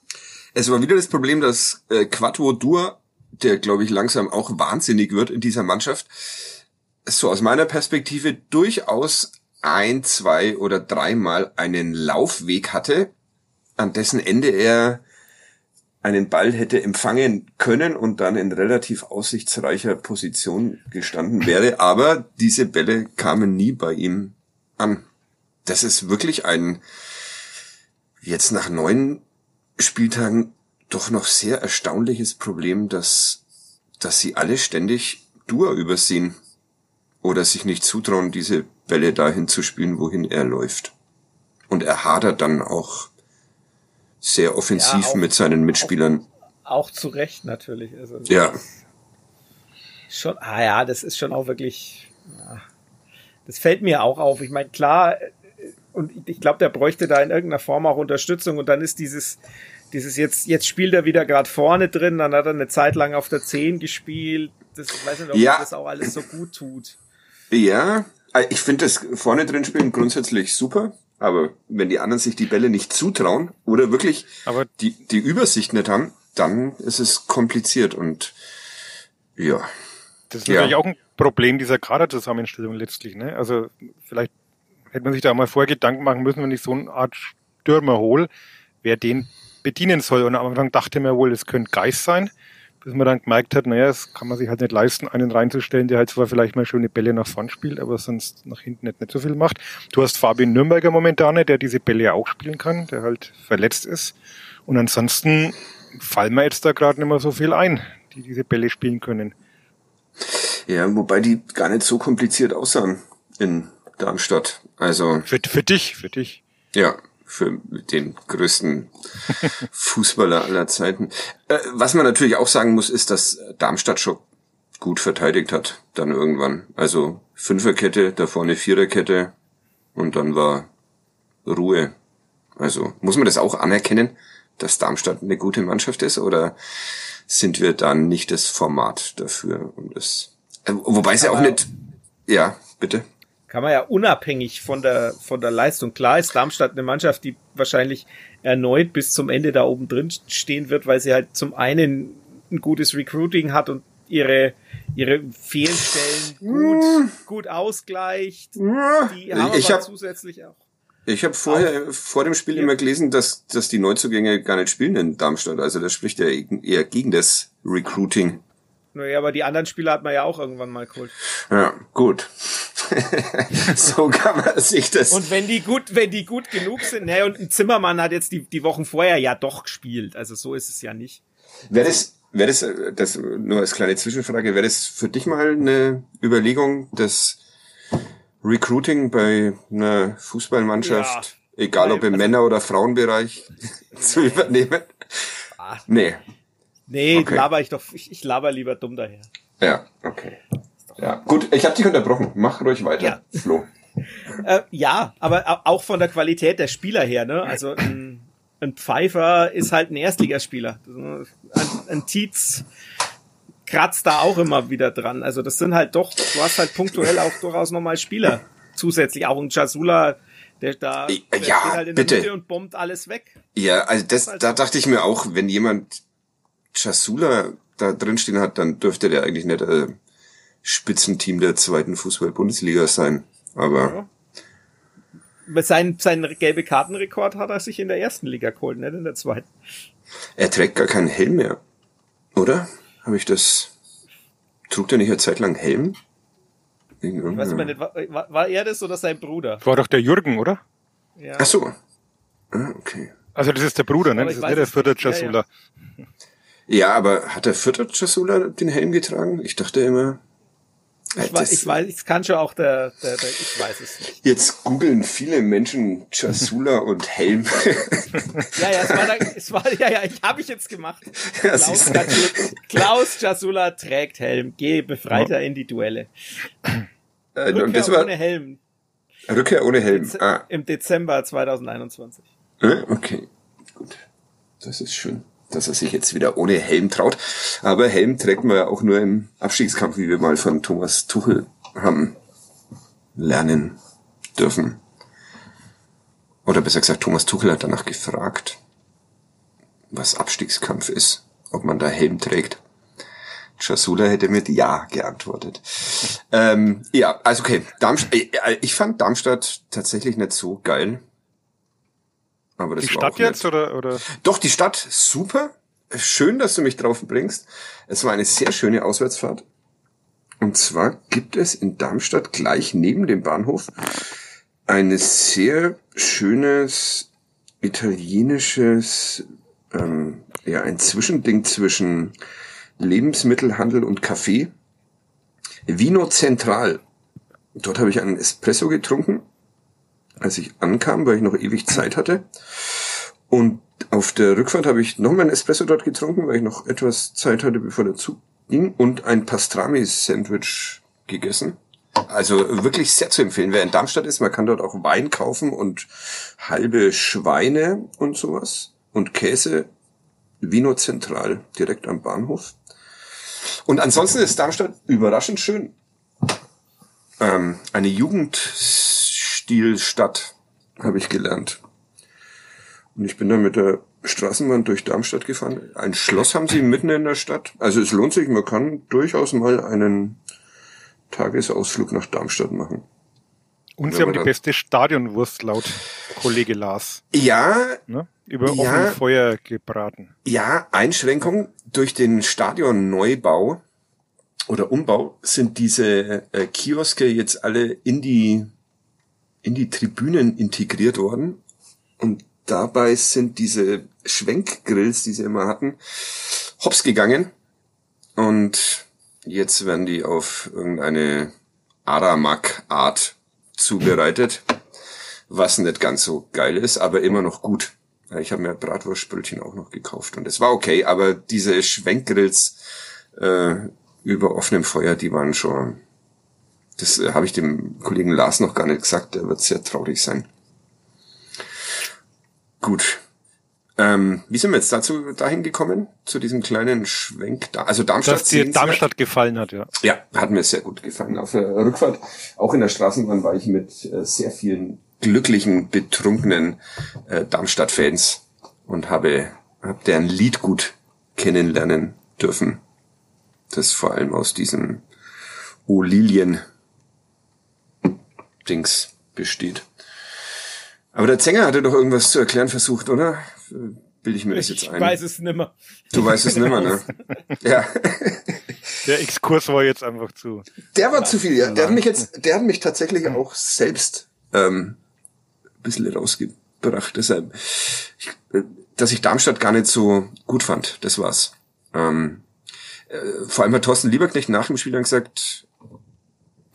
es war wieder das Problem, dass äh, Quattro Dur, der glaube ich langsam auch wahnsinnig wird in dieser Mannschaft, so aus meiner Perspektive durchaus ein, zwei oder dreimal einen Laufweg hatte, an dessen Ende er einen Ball hätte empfangen können und dann in relativ aussichtsreicher Position gestanden wäre, aber diese Bälle kamen nie bei ihm an. Das ist wirklich ein jetzt nach neun Spieltagen doch noch sehr erstaunliches Problem, dass, dass sie alle ständig Dua übersehen oder sich nicht zutrauen, diese Bälle dahin zu spielen, wohin er läuft. Und er hadert dann auch sehr offensiv ja, auch, mit seinen Mitspielern. Auch, auch zu Recht natürlich. Also ja. Schon, ah ja, das ist schon auch wirklich, ja, das fällt mir auch auf. Ich meine, klar, und ich glaube, der bräuchte da in irgendeiner Form auch Unterstützung und dann ist dieses, dieses jetzt, jetzt spielt er wieder gerade vorne drin, dann hat er eine Zeit lang auf der 10 gespielt. Das, ich weiß nicht, ob ja. das auch alles so gut tut. Ja, ich finde das vorne drin spielen grundsätzlich super. Aber wenn die anderen sich die Bälle nicht zutrauen oder wirklich aber die, die Übersicht nicht haben, dann ist es kompliziert und ja. Das ist ja. natürlich auch ein Problem dieser Kaderzusammenstellung letztlich. Ne? Also vielleicht hätte man sich da mal vorher Gedanken machen müssen, wenn ich so eine Art Stürmer hole, wer den bedienen soll. Und am Anfang dachte man wohl, es könnte Geist sein bis man dann gemerkt hat, naja, das kann man sich halt nicht leisten, einen reinzustellen, der halt zwar vielleicht mal schöne Bälle nach vorn spielt, aber sonst nach hinten nicht, nicht so viel macht. Du hast Fabian Nürnberger momentan, der diese Bälle ja auch spielen kann, der halt verletzt ist. Und ansonsten fallen mir jetzt da gerade nicht mehr so viel ein, die diese Bälle spielen können. Ja, wobei die gar nicht so kompliziert aussahen in Darmstadt. Also. Für, für dich, für dich. Ja, für den größten Fußballer aller Zeiten. Äh, was man natürlich auch sagen muss, ist, dass Darmstadt schon gut verteidigt hat, dann irgendwann. Also Fünferkette, da vorne Viererkette und dann war Ruhe. Also muss man das auch anerkennen, dass Darmstadt eine gute Mannschaft ist oder sind wir dann nicht das Format dafür? Um das, äh, wobei es ja auch nicht, ja, bitte kann man ja unabhängig von der, von der Leistung. Klar ist Darmstadt eine Mannschaft, die wahrscheinlich erneut bis zum Ende da oben drin stehen wird, weil sie halt zum einen ein gutes Recruiting hat und ihre, ihre Fehlstellen gut, gut ausgleicht. Die haben ich aber hab, zusätzlich auch. Ich habe vorher auch, vor dem Spiel ja. immer gelesen, dass, dass die Neuzugänge gar nicht spielen in Darmstadt. Also das spricht ja eher gegen das Recruiting. Naja, aber die anderen Spieler hat man ja auch irgendwann mal geholt. Ja, gut. so kann man sich das. Und wenn die gut, wenn die gut genug sind, ne, und ein Zimmermann hat jetzt die, die Wochen vorher ja doch gespielt. Also so ist es ja nicht. Wäre das, wäre das, das nur als kleine Zwischenfrage, wäre das für dich mal eine Überlegung, das Recruiting bei einer Fußballmannschaft, ja, egal ob im also, Männer- oder Frauenbereich, zu übernehmen? Ah. Nee. Nee, okay. laber ich doch, ich, ich laber lieber dumm daher. Ja, okay. Ja, gut, ich habe dich unterbrochen. Mach ruhig weiter, ja. Flo. äh, ja, aber auch von der Qualität der Spieler her, ne? Also ein, ein Pfeiffer ist halt ein Erstligaspieler. Ein, ein Tietz kratzt da auch immer wieder dran. Also das sind halt doch, du hast halt punktuell auch durchaus nochmal Spieler. Zusätzlich auch ein Jasula, der da der ja, steht halt in bitte. der Mitte und bombt alles weg. Ja, also das, das da dachte ich mir auch, wenn jemand Jasula da drinstehen hat, dann dürfte der eigentlich nicht äh, Spitzenteam der zweiten Fußball-Bundesliga sein. Aber ja. sein, sein gelbe Kartenrekord hat er sich in der ersten Liga geholt, nicht in der zweiten. Er trägt gar keinen Helm mehr, oder? Habe ich das? Trug der nicht eine Zeit lang Helm? Ich weiß aber nicht, war, war er das oder sein Bruder? War doch der Jürgen, oder? Ja. Ach so. Ah, okay. Also das ist der Bruder, ne? Das ist nicht der Fürther Jasula. Ja, ja. Ja, aber hat der Fürther Jasula den Helm getragen? Ich dachte immer, ich, weiß, ich weiß, es kann schon auch der, der, der, ich weiß es nicht. Jetzt googeln viele Menschen Chasula und Helm. ja, ja, es war, da, es war, ja, ja, ich habe ich jetzt gemacht. Ja, Klaus, Klaus Chasula trägt Helm, geh befreiter ja. in die Duelle. Äh, Rückkehr das war, ohne Helm. Rückkehr ohne Helm. Dez ah. Im Dezember 2021. Okay, gut. Das ist schön dass er sich jetzt wieder ohne Helm traut. Aber Helm trägt man ja auch nur im Abstiegskampf, wie wir mal von Thomas Tuchel haben lernen dürfen. Oder besser gesagt, Thomas Tuchel hat danach gefragt, was Abstiegskampf ist, ob man da Helm trägt. Chasula hätte mit Ja geantwortet. ähm, ja, also okay, Darmstadt, äh, ich fand Darmstadt tatsächlich nicht so geil. Aber das die Stadt jetzt oder, oder? Doch, die Stadt super. schön, dass du mich drauf bringst. Es war eine sehr schöne Auswärtsfahrt. Und zwar gibt es in Darmstadt gleich neben dem Bahnhof ein sehr schönes italienisches, ähm, ja, ein Zwischending zwischen Lebensmittelhandel und Kaffee. Vino Central. Dort habe ich einen Espresso getrunken, als ich ankam, weil ich noch ewig Zeit hatte. Und auf der Rückfahrt habe ich nochmal einen Espresso dort getrunken, weil ich noch etwas Zeit hatte, bevor der Zug ging. Und ein Pastrami-Sandwich gegessen. Also wirklich sehr zu empfehlen. Wer in Darmstadt ist, man kann dort auch Wein kaufen und halbe Schweine und sowas. Und Käse. Vino Zentral, direkt am Bahnhof. Und ansonsten ist Darmstadt überraschend schön. Ähm, eine Jugendstilstadt, habe ich gelernt. Und ich bin da mit der Straßenbahn durch Darmstadt gefahren. Ein Schloss haben sie mitten in der Stadt. Also es lohnt sich, man kann durchaus mal einen Tagesausflug nach Darmstadt machen. Und sie haben die beste Stadionwurst laut Kollege Lars. Ja. Ne? Über ja, offenem Feuer gebraten. Ja, Einschränkung durch den Stadionneubau oder Umbau sind diese äh, Kioske jetzt alle in die in die Tribünen integriert worden und dabei sind diese Schwenkgrills, die sie immer hatten, hops gegangen und jetzt werden die auf irgendeine Aramak-Art zubereitet, was nicht ganz so geil ist, aber immer noch gut. Ich habe mir Bratwurstbrötchen auch noch gekauft und es war okay, aber diese Schwenkgrills äh, über offenem Feuer, die waren schon. Das äh, habe ich dem Kollegen Lars noch gar nicht gesagt, der wird sehr traurig sein. Gut. Ähm, wie sind wir jetzt dazu dahin gekommen? Zu diesem kleinen Schwenk da? Also Darmstadt. Dass dir Darmstadt gefallen hat, ja. Ja, hat mir sehr gut gefallen. Auf der Rückfahrt, auch in der Straßenbahn, war ich mit äh, sehr vielen glücklichen, betrunkenen äh, Darmstadt-Fans und habe, hab deren Lied gut kennenlernen dürfen. Das vor allem aus diesem O Lilien Dings besteht. Aber der Sänger hatte doch irgendwas zu erklären versucht, oder? Bilde ich mir das jetzt ein? Ich weiß es nimmer. Du weißt es nimmer, ne? Ja. Der Exkurs war jetzt einfach zu. Der war zu viel, ja. Der hat mich jetzt, der hat mich tatsächlich auch selbst ähm, ein bisschen rausgebracht. Deshalb, ich, dass ich Darmstadt gar nicht so gut fand. Das war's. Ähm, äh, vor allem hat Thorsten Lieberknecht nach dem Spiel dann gesagt,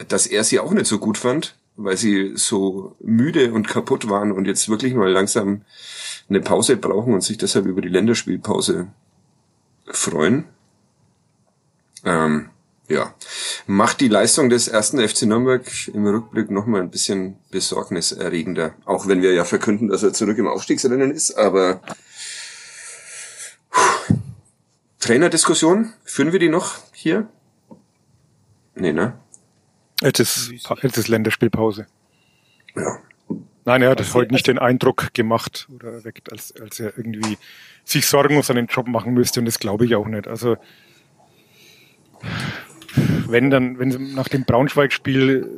dass er sie auch nicht so gut fand weil sie so müde und kaputt waren und jetzt wirklich mal langsam eine Pause brauchen und sich deshalb über die Länderspielpause freuen. Ähm, ja, macht die Leistung des ersten FC Nürnberg im Rückblick nochmal ein bisschen besorgniserregender. Auch wenn wir ja verkünden, dass er zurück im Aufstiegsrennen ist, aber puh, Trainerdiskussion, führen wir die noch hier? Nee, ne? Jetzt ist, jetzt ist Länderspielpause. Ja. Nein, er hat also, heute nicht den Eindruck gemacht oder erweckt, als, als er irgendwie sich Sorgen um seinen Job machen müsste und das glaube ich auch nicht. Also wenn dann, wenn sie nach dem Braunschweig-Spiel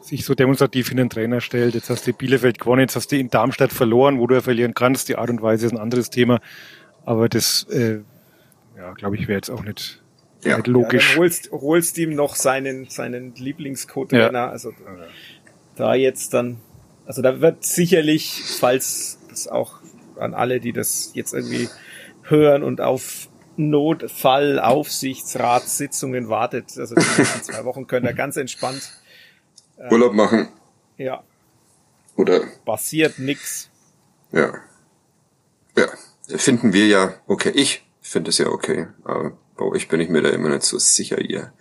sich so demonstrativ in den Trainer stellt, jetzt hast du Bielefeld gewonnen, jetzt hast du in Darmstadt verloren, wo du ja verlieren kannst, die Art und Weise ist ein anderes Thema. Aber das, äh, ja, glaube ich, wäre jetzt auch nicht ja. Halt logisch. Ja, dann holst, holst ihm noch seinen, seinen Lieblingsco-Trainer. Ja. Also da jetzt dann, also da wird sicherlich, falls das auch an alle, die das jetzt irgendwie hören und auf Notfallaufsichtsratssitzungen wartet, also die nächsten zwei Wochen können da ganz entspannt äh, Urlaub machen. Ja. Oder passiert nix. Ja. Ja. Finden wir ja okay. Ich finde es ja okay. Aber bei euch bin ich mir da immer nicht so sicher, ihr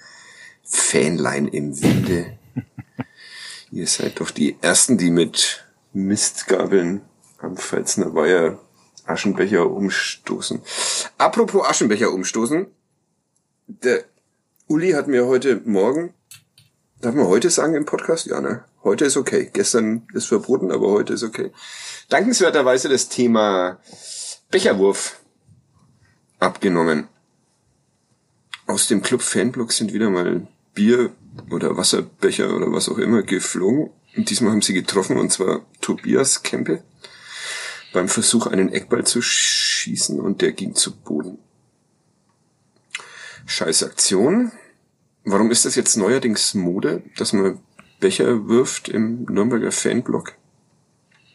Fähnlein im Winde. ihr seid doch die Ersten, die mit Mistgabeln am Pfalzner Weiher Aschenbecher umstoßen. Apropos Aschenbecher umstoßen. Der Uli hat mir heute Morgen, darf man heute sagen im Podcast? Ja, ne? Heute ist okay. Gestern ist verboten, aber heute ist okay. Dankenswerterweise das Thema Becherwurf abgenommen. Aus dem Club Fanblock sind wieder mal Bier oder Wasserbecher oder was auch immer geflogen. Und diesmal haben sie getroffen, und zwar Tobias Kempe beim Versuch, einen Eckball zu schießen und der ging zu Boden. scheiß Aktion. Warum ist das jetzt neuerdings Mode, dass man Becher wirft im Nürnberger Fanblock?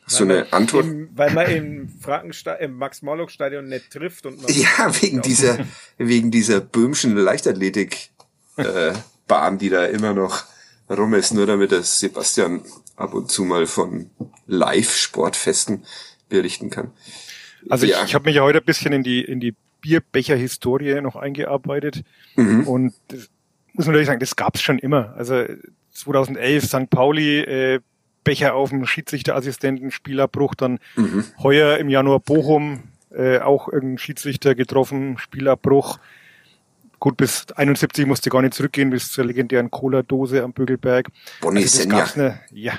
So eine Antwort? Im, weil man im Frankenstein, im Max-Morlock-Stadion nicht trifft und man Ja, wegen dieser, wegen dieser böhmischen Leichtathletik, äh, Bahn, die da immer noch rum ist, nur damit der Sebastian ab und zu mal von Live-Sportfesten berichten kann. Also Ja. ich, ich habe mich ja heute ein bisschen in die, in die Bierbecher-Historie noch eingearbeitet. Mhm. Und das muss man natürlich sagen, das gab's schon immer. Also 2011 St. Pauli, äh, Becher auf dem Schiedsrichterassistenten, Spielerbruch, dann Mhm. heuer im Januar Bochum, äh, auch irgendein Schiedsrichter getroffen, Spielerbruch. Gut, bis 71 musste gar nicht zurückgehen, bis zur legendären Cola-Dose am Bögelberg. Bonnie das Senja. gab's ne, ja.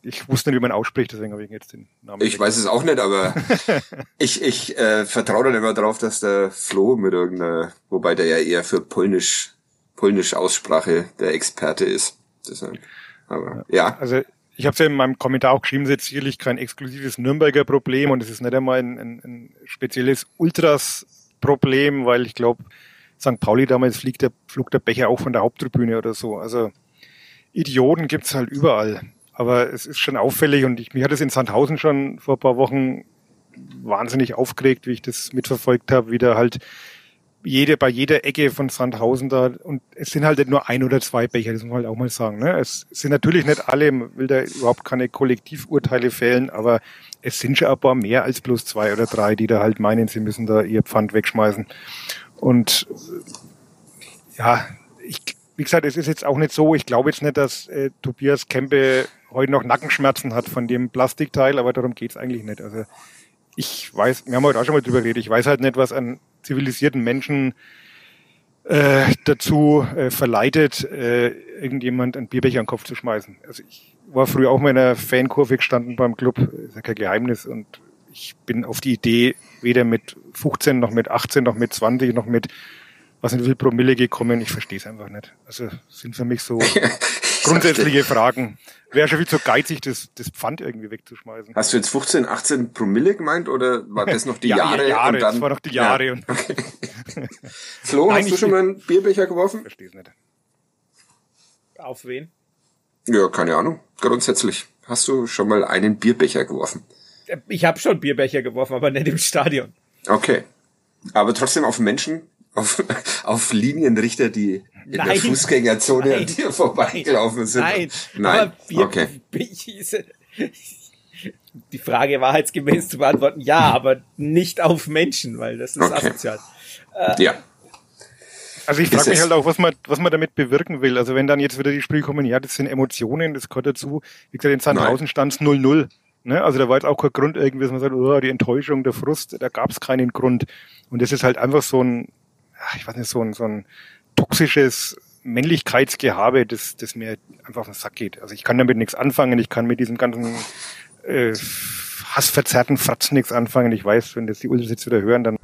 Ich wusste nicht, wie man ausspricht, deswegen habe ich jetzt den Namen. Ich weiß es auch nicht, aber ich, ich äh, vertraue dann immer drauf, dass der Flo mit irgendeiner, wobei der ja eher für Polnisch, Polnisch Aussprache der Experte ist. Deshalb. Aber ja. Also ich habe es ja in meinem Kommentar auch geschrieben, es ist sicherlich kein exklusives Nürnberger Problem und es ist nicht einmal ein, ein, ein spezielles Ultras-Problem, weil ich glaube, St. Pauli damals fliegt der, flog der Becher auch von der Haupttribüne oder so. Also Idioten gibt's halt überall. Aber es ist schon auffällig und ich, mich hat es in Sandhausen schon vor ein paar Wochen wahnsinnig aufgeregt, wie ich das mitverfolgt habe, wie da halt jede, bei jeder Ecke von Sandhausen da, und es sind halt nicht nur ein oder zwei Becher, das muss man halt auch mal sagen. Ne? Es sind natürlich nicht alle, man will da überhaupt keine Kollektivurteile fällen, aber es sind schon ein paar mehr als bloß zwei oder drei, die da halt meinen, sie müssen da ihr Pfand wegschmeißen. Und äh, ja, ich, wie gesagt, es ist jetzt auch nicht so, ich glaube jetzt nicht, dass äh, Tobias Kempe heute noch Nackenschmerzen hat von dem Plastikteil, aber darum geht's eigentlich nicht. Also ich weiß, wir haben heute auch schon mal drüber geredet, ich weiß halt nicht, was an zivilisierten Menschen äh, dazu äh, verleitet, äh, irgendjemand einen Bierbecher an den Kopf zu schmeißen. Also ich war früher auch mal in einer Fankurve gestanden beim Club, ist ja kein Geheimnis und ich bin auf die Idee weder mit 15 noch mit 18 noch mit 20 noch mit was nicht wie viel Promille gekommen, ich verstehe es einfach nicht. Also sind für mich so grundsätzliche Fragen. Wäre schon viel zu geizig, das, das Pfand irgendwie wegzuschmeißen. Hast du jetzt 15, 18 Promille gemeint oder war das noch die Ja, Jahre? Jahre, und dann, das war noch die Jahre Ja. und Flo, Nein, hast du schon mal einen Bierbecher geworfen? verstehe es nicht. auf wen? Ja, keine Ahnung. Grundsätzlich. Hast du schon mal einen Bierbecher geworfen? Ich habe schon Bierbecher geworfen, aber nicht im Stadion. Okay. Aber trotzdem auf Menschen, auf, auf Linienrichter, die in der Nein. Fußgängerzone Nein. an dir vorbeigelaufen sind. Nein, Nein. aber Bier, okay. Die Frage wahrheitsgemäß zu beantworten, ja, aber nicht auf Menschen, weil das ist Okay. asozial. Ja. Also ich frage mich halt auch, was man, was man damit bewirken will. Also wenn dann jetzt wieder die Spiele kommen, ja, das sind Emotionen, das gehört dazu. Wie gesagt, in Sandhausen stand es 0-0. Ne? Also da war jetzt auch kein Grund irgendwie, dass man sagt, oh, die Enttäuschung, der Frust, da gab es keinen Grund. Und das ist halt einfach so ein, ich weiß nicht, so ein, so ein toxisches Männlichkeitsgehabe, das, das mir einfach auf den Sack geht. Also ich kann damit nichts anfangen, ich kann mit diesem ganzen äh, hassverzerrten Fratzen nichts anfangen. Ich weiß, wenn das die Ultras jetzt wieder hören, dann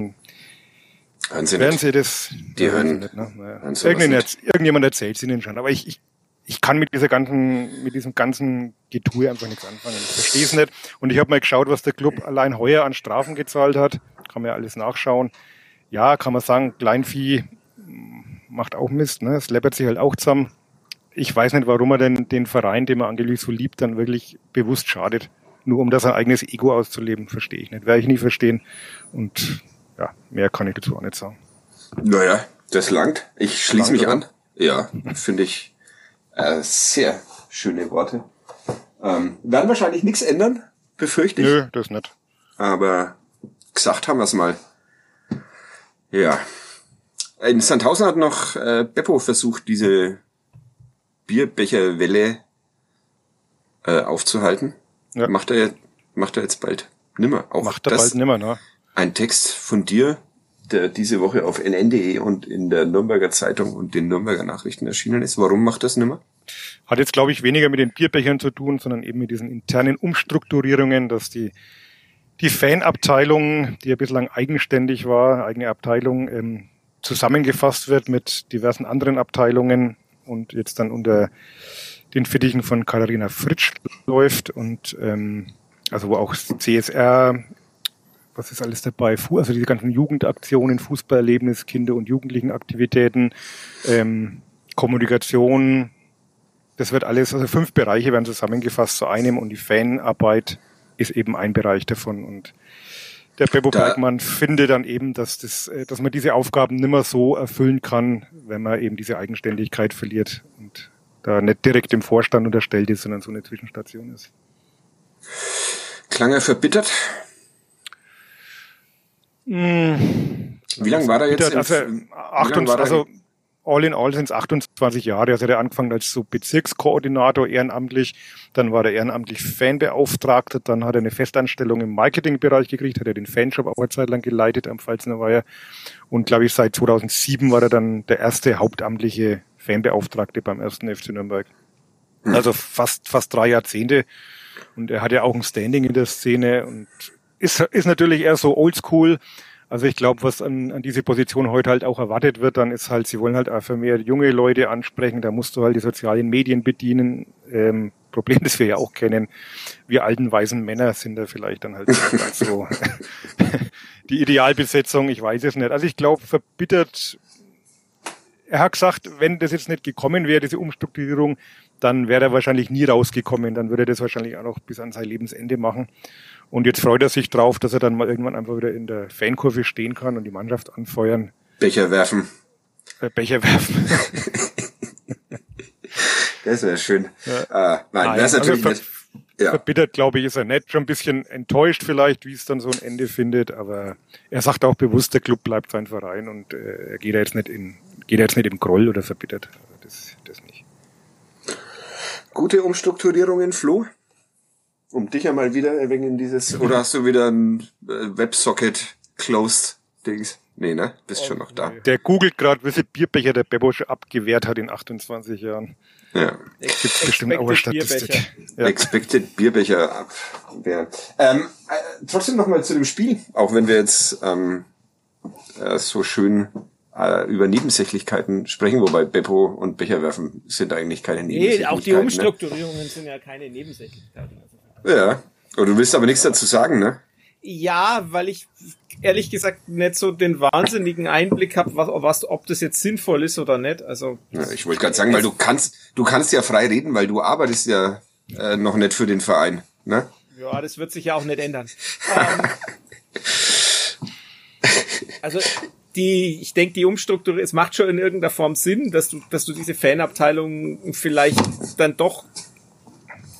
Hören Sie werden. Sie das? Die hören- nicht, ne? Naja. Irgendjemand, irgendjemand erzählt es Ihnen schon, aber ich, ich, ich kann mit dieser ganzen, mit diesem ganzen Getue einfach nichts anfangen. Ich verstehe es nicht. Und ich habe mal geschaut, was der Club allein heuer an Strafen gezahlt hat. Kann man ja alles nachschauen. Ja, kann man sagen, Kleinvieh macht auch Mist, ne? Es läppert sich halt auch zusammen. Ich weiß nicht, warum er denn den Verein, den man angeblich so liebt, dann wirklich bewusst schadet. Nur um da sein eigenes Ego auszuleben, verstehe ich nicht. Werde ich nie verstehen. Und ja, mehr kann ich dazu auch nicht sagen. Naja, das langt. Ich schließe mich an. Ja, finde ich äh, sehr schöne Worte. Ähm, werden wahrscheinlich nichts ändern, befürchte ich. Nö, das nicht. Aber gesagt haben wir es mal. Ja. In Sandhausen hat noch äh, Beppo versucht, diese Bierbecherwelle äh, aufzuhalten. Ja. Macht er macht er jetzt bald nimmer. Auch Macht er das bald nimmer, ne? ein Text von dir, der diese Woche auf nn.de und in der Nürnberger Zeitung und den Nürnberger Nachrichten erschienen ist. Warum macht das nimmer? Hat jetzt, glaube ich, weniger mit den Bierbechern zu tun, sondern eben mit diesen internen Umstrukturierungen, dass die, die Fanabteilung, die ja bislang eigenständig war, eigene Abteilung, ähm, zusammengefasst wird mit diversen anderen Abteilungen und jetzt dann unter den Fittichen von Katharina Fritsch läuft und ähm, also wo auch CSR, was ist alles dabei? Also diese ganzen Jugendaktionen, Fußballerlebnis, Kinder- und Jugendlichenaktivitäten, ähm, Kommunikation, das wird alles, also fünf Bereiche werden zusammengefasst zu einem und die Fanarbeit ist eben ein Bereich davon und der da, Bergmann findet dann eben, dass das, äh, dass man diese Aufgaben nimmer so erfüllen kann, wenn man eben diese Eigenständigkeit verliert und da nicht direkt im Vorstand unterstellt ist, sondern so eine Zwischenstation ist. Klang er verbittert? Hm, wie lange war er jetzt? Also, 28, also all in all sind es 28 Jahre. Also er hat angefangen als so Bezirkskoordinator ehrenamtlich, dann war er ehrenamtlich Fanbeauftragter, dann hat er eine Festanstellung im Marketingbereich gekriegt, hat er den Fanshop auch eine Zeit lang geleitet am Pfalzner Weiher und glaube ich seit 2007 war er dann der erste hauptamtliche Fanbeauftragte beim ersten FC Nürnberg. Hm. Also fast fast drei Jahrzehnte und er hat ja auch ein Standing in der Szene und ist, ist natürlich eher so oldschool, also ich glaube, was an, an diese Position heute halt auch erwartet wird, dann ist halt, sie wollen halt einfach mehr junge Leute ansprechen, da musst du halt die sozialen Medien bedienen. Ähm, Problem, das wir ja auch kennen, wir alten weißen Männer sind da vielleicht dann halt so die Idealbesetzung, ich weiß es nicht. Also ich glaube, verbittert, er hat gesagt, wenn das jetzt nicht gekommen wäre, diese Umstrukturierung, dann wäre er wahrscheinlich nie rausgekommen, dann würde er das wahrscheinlich auch noch bis an sein Lebensende machen. Und jetzt freut er sich drauf, dass er dann mal irgendwann einfach wieder in der Fankurve stehen kann und die Mannschaft anfeuern. Becher werfen. Äh, Becher werfen. das wäre schön. Ja. Äh, nein, nein, das ist also natürlich also Ja. Verbittert, glaube ich, ist er nicht. Schon ein bisschen enttäuscht vielleicht, wie es dann so ein Ende findet, aber er sagt auch bewusst, der Club bleibt sein Verein und äh, er geht da jetzt nicht in, geht jetzt nicht im Groll oder verbittert. Das, das nicht. Gute Umstrukturierungen, Flo? Um dich einmal wieder ein in dieses, oder hast du wieder ein äh, Websocket closed Dings? Nee, ne? Bist oh, schon noch da. Der googelt gerade, wie viele Bierbecher der Bebo schon abgewehrt hat in 28 Jahren. Ja. Gibt bestimmt auch eine Statistik. Ja. Expected Bierbecher abwehren. Ähm, äh, trotzdem nochmal zu dem Spiel, auch wenn wir jetzt ähm, äh, so schön äh, über Nebensächlichkeiten sprechen, wobei Beppo und Becherwerfen sind eigentlich keine Nebensächlichkeiten. Nee, auch die ne? Umstrukturierungen ne? sind ja keine Nebensächlichkeiten. Ja. Und du willst aber nichts dazu sagen, ne? Ja, weil ich ehrlich gesagt nicht so den wahnsinnigen Einblick habe, was, was, ob das jetzt sinnvoll ist oder nicht. Also ja, ich wollte gerade sagen, weil du kannst, du kannst ja frei reden, weil du arbeitest ja äh, noch nicht für den Verein, ne? Ja, das wird sich ja auch nicht ändern. ähm, also die, ich denke, die Umstrukturierung, es macht schon in irgendeiner Form Sinn, dass du, dass du diese Fanabteilung vielleicht dann doch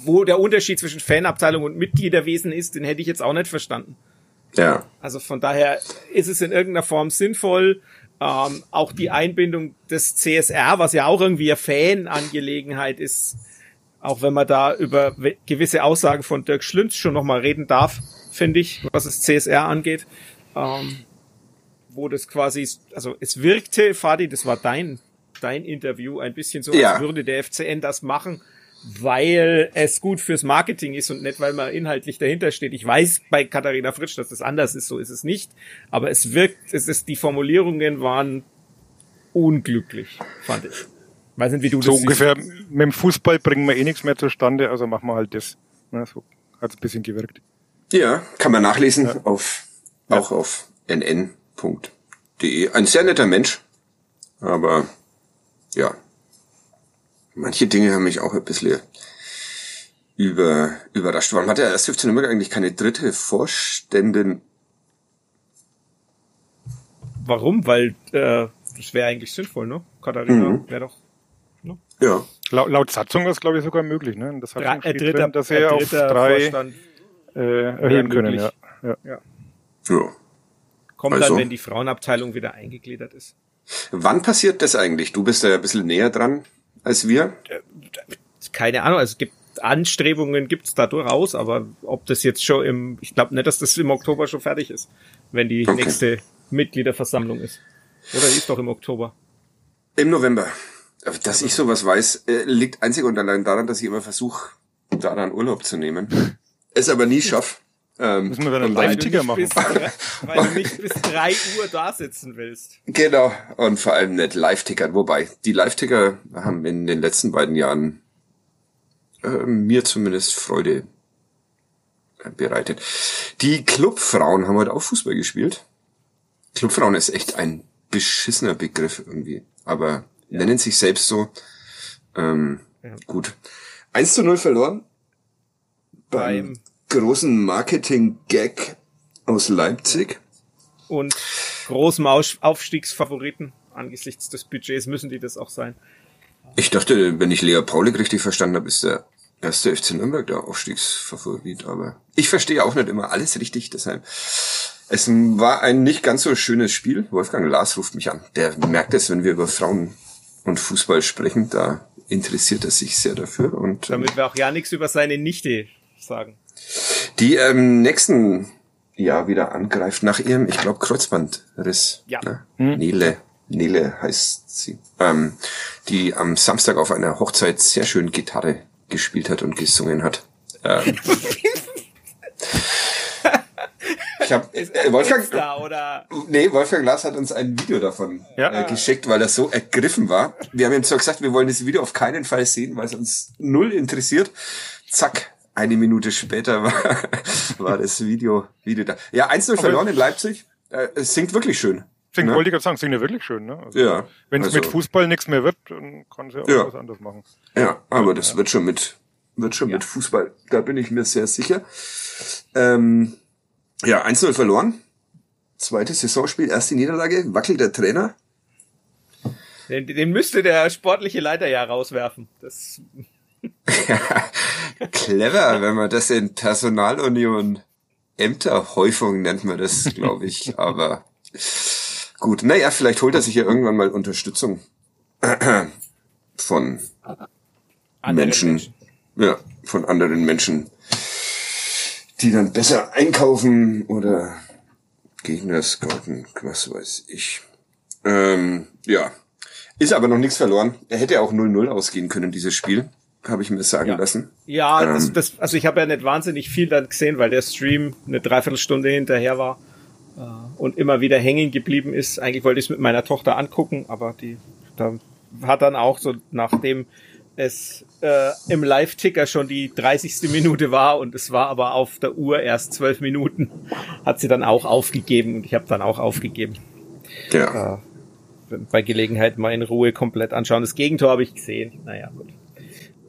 wo der Unterschied zwischen Fanabteilung und Mitgliederwesen ist, den hätte ich jetzt auch nicht verstanden. Ja. Also von daher ist es in irgendeiner Form sinnvoll. Ähm, auch die Einbindung des CSR, was ja auch irgendwie eine Fanangelegenheit ist, auch wenn man da über gewisse Aussagen von Dirk Schlünz schon nochmal reden darf, finde ich, was das CSR angeht. Ähm, wo das quasi, also es wirkte, Fadi, das war dein, dein Interview, ein bisschen so, ja. als würde der FCN das machen, weil es gut fürs Marketing ist und nicht, weil man inhaltlich dahinter steht. Ich weiß bei Katharina Fritsch, dass das anders ist, so ist es nicht. Aber es wirkt, es ist, die Formulierungen waren unglücklich, fand ich. Weiß nicht, wie du so das ungefähr, siehst. mit dem Fußball bringen wir eh nichts mehr zustande, also machen wir halt das. Ja, so hat es ein bisschen gewirkt. Ja, kann man nachlesen ja. auf, auch ja. auf nn.de. Ein sehr netter Mensch, aber ja, manche Dinge haben mich auch ein bisschen über, überrascht. Warum hat der erste FC Nürnberg eigentlich keine dritte Vorständin? Warum? Weil äh, das wäre eigentlich sinnvoll, ne? Katharina mhm. wäre doch. Ne? Ja. Laut, laut Satzung ist glaube ich sogar möglich, ne? Das hat drei, äh, dritter, drin, dass er auf drei Vorstand äh, erhöhen können. Ja. Ja. ja. ja. Kommt also. dann, wenn die Frauenabteilung wieder eingegliedert ist. Wann passiert das eigentlich? Du bist da ja ein bisschen näher dran als wir? Keine Ahnung, also es gibt Anstrebungen gibt's da durchaus, aber ob das jetzt schon im, ich glaube nicht, dass das im Oktober schon fertig ist, wenn die okay. nächste Mitgliederversammlung ist. Oder ist doch im Oktober. Im November. Dass ich sowas weiß, äh, liegt einzig und allein daran, dass ich immer versuche, da dann Urlaub zu nehmen. Es aber nie schaffe. Ähm, Müssen wir dann einen Live-Ticker machen. Drei, weil du nicht bis drei Uhr da sitzen willst. Genau. Und vor allem nicht Live-Tickern. Wobei, die Live-Ticker haben in den letzten beiden Jahren äh, mir zumindest Freude bereitet. Die Clubfrauen haben heute auch Fußball gespielt. Clubfrauen ist echt ein beschissener Begriff irgendwie, aber ja. nennen sich selbst so. Ähm, ja. Gut. 1 zu 0 verloren. Beim, beim großen Marketing-Gag aus Leipzig. Und großem Aufstiegsfavoriten. Angesichts des Budgets müssen die das auch sein. Ich dachte, wenn ich Lea Paulik richtig verstanden habe, ist der erste FC Nürnberg der Aufstiegsfavorit, aber ich verstehe auch nicht immer alles richtig, deshalb. Es war ein nicht ganz so schönes Spiel. Wolfgang Lars ruft mich an. Der merkt es, wenn wir über Frauen und Fußball sprechen, da interessiert er sich sehr dafür. Und, Damit wir auch ja nichts über seine Nichte sagen. Die ähm, nächsten Jahr wieder angreift nach ihrem, ich glaube, Kreuzbandriss. Ja. Ne? Hm. Nele. Nele heißt sie. Ähm, die am Samstag auf einer Hochzeit sehr schön Gitarre gespielt hat und gesungen hat. Ähm, ich hab, äh, Wolfgang, oder? nee, Wolfgang Glas hat uns ein Video davon ja. äh, geschickt, weil er so ergriffen war. Wir haben ihm zwar gesagt, wir wollen das Video auf keinen Fall sehen, weil es uns null interessiert. Zack, eine Minute später war, war das Video, Video da. Ja, 1-0 verloren in Leipzig. Äh, es singt wirklich schön. Singt, ne? wollte ich gerade sagen, singt ja wirklich schön, ne? Also, ja. Wenn es also, mit Fußball nichts mehr wird, dann kann sie auch ja. was anderes machen. Ja, aber das ja. wird schon mit, wird schon ja. mit Fußball. Da bin ich mir sehr sicher. Ähm, ja, 1-0 verloren. Zweites Saisonspiel, erste Niederlage, wackelt der Trainer. Den, den müsste der sportliche Leiter ja rauswerfen. Das Clever, wenn man das in Personalunion Ämterhäufung nennt man das, glaube ich. Aber gut, naja, vielleicht holt er sich ja irgendwann mal Unterstützung von Menschen, Menschen, ja, von anderen Menschen, die dann besser einkaufen oder Gegner scouten, was weiß ich. Ähm, ja, ist aber noch nichts verloren. Er hätte auch 0-0 ausgehen können, dieses Spiel habe ich mir sagen ja. lassen. Ja, ähm, das, das, also ich habe ja nicht wahnsinnig viel dann gesehen, weil der Stream eine Dreiviertelstunde hinterher war äh, und immer wieder hängen geblieben ist. Eigentlich wollte ich es mit meiner Tochter angucken, aber die da hat dann auch so, nachdem es äh, im Live-Ticker schon die 30. Minute war und es war aber auf der Uhr erst zwölf Minuten, hat sie dann auch aufgegeben und ich habe dann auch aufgegeben. Ja. Äh, bei Gelegenheit mal in Ruhe komplett anschauen. Das Gegentor habe ich gesehen. Naja, gut.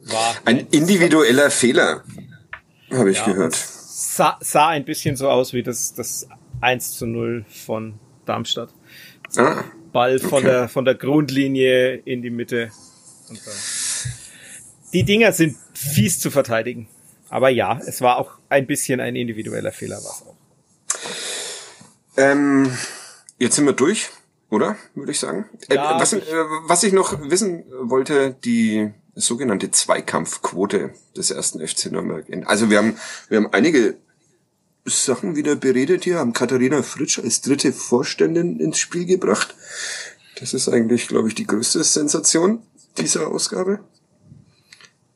War ein individueller Fehler, habe ich ja, gehört. Sah, sah ein bisschen so aus wie das, das 1 zu 0 von Darmstadt. Ah, Ball von okay. der, von der Grundlinie in die Mitte. Und dann. Die Dinger sind fies zu verteidigen. Aber ja, es war auch ein bisschen ein individueller Fehler, was auch. Ähm, jetzt sind wir durch, oder? Würde ich sagen. Äh, ja, äh, was, äh, was ich noch wissen wollte, die sogenannte Zweikampfquote des ersten FC Nürnberg. Also wir haben, wir haben einige Sachen wieder beredet hier, haben Katharina Fritsch als dritte Vorständin ins Spiel gebracht. Das ist eigentlich, glaube ich, die größte Sensation dieser Ausgabe.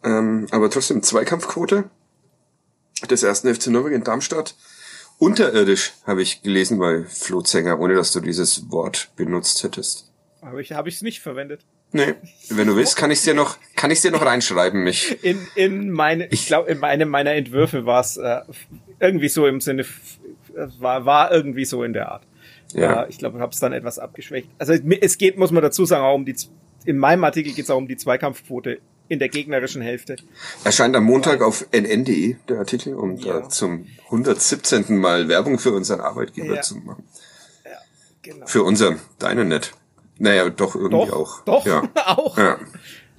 Ähm, aber trotzdem Zweikampfquote des ersten FC Nürnberg in Darmstadt. Unterirdisch habe ich gelesen bei Flo Zenger, ohne dass du dieses Wort benutzt hättest. Aber ich habe ich es nicht verwendet. Nee, wenn du willst, kann ich dir noch, kann ich dir noch reinschreiben, mich. In, in meine, ich glaube, in einem meiner Entwürfe war es äh, irgendwie so im Sinne, war, war irgendwie so in der Art. Ja. Äh, ich glaube, ich habe es dann etwas abgeschwächt. Also es geht, muss man dazu sagen, auch um die, in meinem Artikel geht es auch um die Zweikampfquote in der gegnerischen Hälfte. Erscheint am Montag auf nn.de der Artikel, um ja. zum 117. Mal Werbung für unseren Arbeitgeber ja. zu machen. Ja, genau. Für unser, deine nicht. Naja, doch irgendwie doch, auch. Doch, ja. auch. Ja.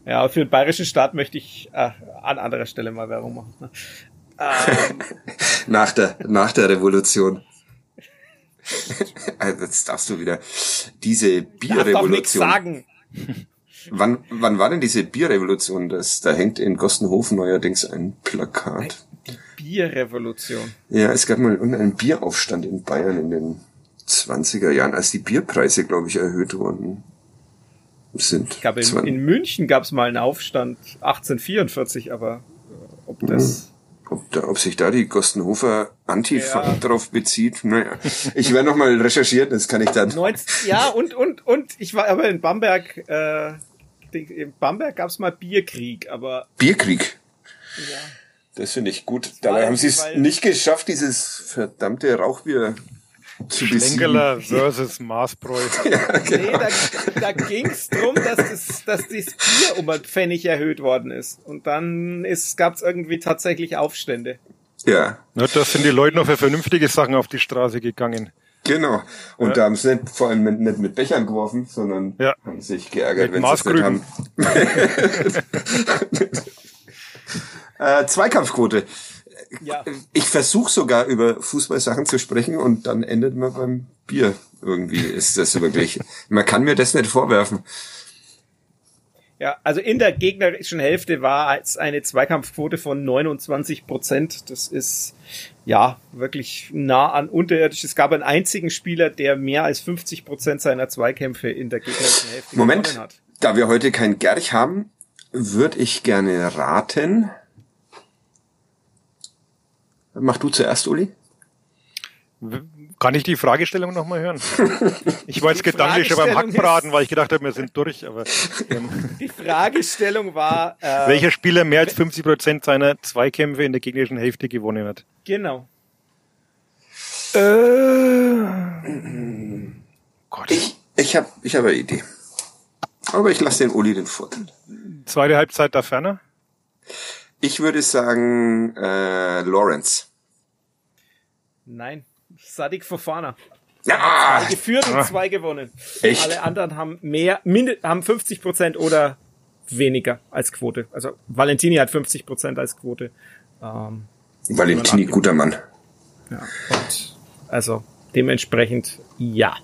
ja, für den bayerischen Staat möchte ich äh, an anderer Stelle mal Werbung machen. Ne? Ähm, nach, der, nach der Revolution. also jetzt darfst du wieder diese Bierrevolution. Darf sagen. Wann, wann war denn diese Bierrevolution? Das, da hängt in Gostenhofen neuerdings ein Plakat. Die Bierrevolution. Ja, es gab mal einen Bieraufstand in Bayern in den 20er Jahren, als die Bierpreise, glaube ich, erhöht worden sind. Ich glaube, in, in München gab es mal einen Aufstand 1844, aber äh, ob das... Ob, da, ob sich da die Gostenhofer Antifa ja. drauf bezieht, naja. Ich werde noch mal recherchieren, das kann ich dann. 19, ja, und, und, und ich war aber in Bamberg, äh, in Bamberg gab es mal Bierkrieg, aber. Bierkrieg? Das finde ich gut. Dabei haben sie es nicht geschafft, dieses verdammte Rauchbier zu Schlenkerler versus Maßbräu. ja, genau. Nee, da, da ging es darum, dass das, dass das Bier um ein Pfennig erhöht worden ist. Und dann gab es irgendwie tatsächlich Aufstände. Ja. ja. Da sind die Leute noch für vernünftige Sachen auf die Straße gegangen. Genau. Und ja. da haben sie nicht vor allem mit, nicht mit Bechern geworfen, sondern ja. haben sich geärgert, mit wenn sie es nicht haben. äh, Zweikampfquote. Ja. Ich versuche sogar über Fußballsachen zu sprechen und dann endet man beim Bier. Irgendwie ist das wirklich. man kann mir das nicht vorwerfen. Ja, also in der gegnerischen Hälfte war es eine Zweikampfquote von 29 Prozent. Das ist ja wirklich nah an unterirdisch. Es gab einen einzigen Spieler, der mehr als 50 Prozent seiner Zweikämpfe in der gegnerischen Hälfte Moment, gewonnen hat. Da wir heute kein Gerch haben, würde ich gerne raten. Mach du zuerst, Uli. Kann ich die Fragestellung nochmal hören? Ich war jetzt gedanklich schon beim Hackbraten, weil ich gedacht habe, wir sind durch. Aber ähm, Die Fragestellung war... Äh, welcher Spieler mehr als 50 Prozent seiner Zweikämpfe in der gegnerischen Hälfte gewonnen hat? Genau. Äh, Gott. Ich, ich habe ich hab eine Idee. Aber ich lasse den Uli den Vorteil. Zweite Halbzeit da ferner? Ich würde sagen äh, Lawrence. Nein. Sadik Fofana. Ja. Zwei geführt und zwei gewonnen. Echt? Alle anderen haben mehr, haben 50 Prozent oder weniger als Quote. Also Valentini hat 50 Prozent als Quote. Ähm, Valentini, guter Mann. Ja, und also dementsprechend ja.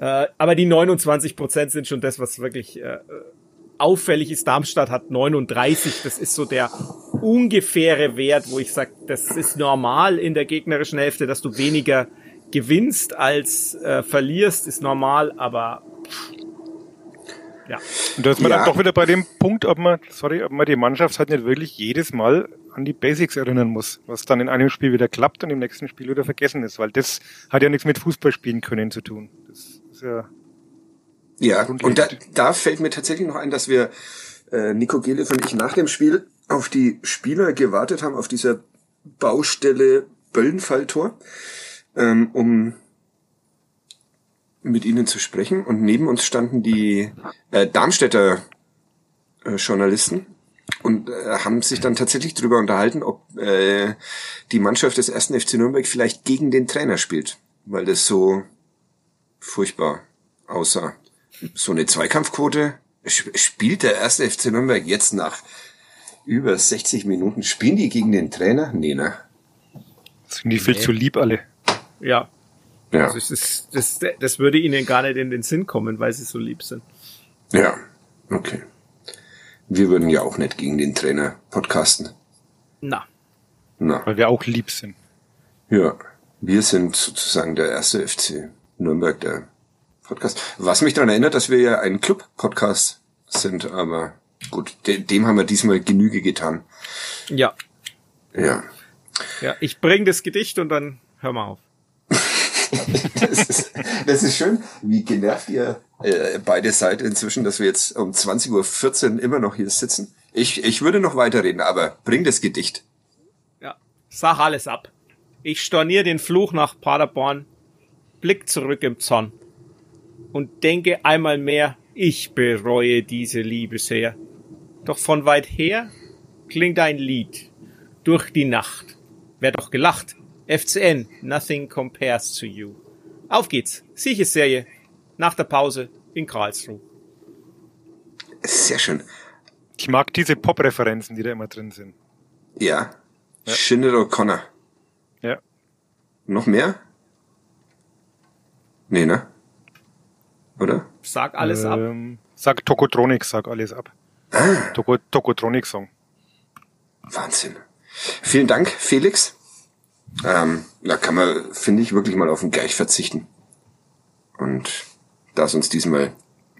Äh, aber die 29 Prozent sind schon das, was wirklich äh, auffällig ist. Darmstadt hat 39. Das ist so der ungefähre Wert, wo ich sage, das ist normal in der gegnerischen Hälfte, dass du weniger gewinnst als äh, verlierst, ist normal, aber ja. Und da ist man ja. dann doch wieder bei dem Punkt, ob man, sorry, ob man die Mannschaft halt nicht wirklich jedes Mal an die Basics erinnern muss, was dann in einem Spiel wieder klappt und im nächsten Spiel wieder vergessen ist, weil das hat ja nichts mit Fußball spielen können zu tun. Das ist ja ja, und da, da fällt mir tatsächlich noch ein, dass wir äh, Nico Gelev und ich nach dem Spiel auf die Spieler gewartet haben, auf dieser Baustelle Böllenfalltor, ähm, um mit ihnen zu sprechen. Und neben uns standen die äh, Darmstädter äh, Journalisten und äh, haben sich dann tatsächlich darüber unterhalten, ob äh, die Mannschaft des ersten FC Nürnberg vielleicht gegen den Trainer spielt, weil das so furchtbar aussah so eine Zweikampfquote spielt der erste FC Nürnberg jetzt nach über 60 Minuten. Spielen die gegen den Trainer? Nee, ne? Sind die viel nee. zu lieb alle? Ja. ja. Also das, das, das würde ihnen gar nicht in den Sinn kommen, weil sie so lieb sind. Ja, okay. Wir würden ja auch nicht gegen den Trainer podcasten. Na. Na. Weil wir auch lieb sind. Ja. Wir sind sozusagen der erste FC Nürnberg, der Podcast. Was mich daran erinnert, dass wir ja ein Club-Podcast sind, aber gut, de dem haben wir diesmal Genüge getan. Ja. Ja. Ja, ich bringe das Gedicht und dann hör mal auf. das, ist, das ist schön, wie genervt ihr äh, beide seid inzwischen, dass wir jetzt um 20.14 Uhr immer noch hier sitzen. Ich, ich würde noch weiterreden, aber bring das Gedicht. Ja, sag alles ab. Ich stornier den Fluch nach Paderborn, blick zurück im Zorn und denke einmal mehr, ich bereue diese Liebe sehr. Doch von weit her klingt ein Lied durch die Nacht. Wer doch gelacht? FCN, nothing compares to you. Auf geht's. Siegesserie. Nach der Pause in Karlsruhe. Sehr schön. Ich mag diese Pop-Referenzen, die da immer drin sind. Ja. ja. Shinnet O'Connor. Ja. Noch mehr? Nee, ne? Oder? Sag alles ähm, ab. Sag Tokotronic, sag alles ab. Ah. Toko, Tokotronic Song. Wahnsinn. Vielen Dank, Felix. Ähm, da kann man, finde ich, wirklich mal auf den Gerch verzichten. Und da ist uns diesmal.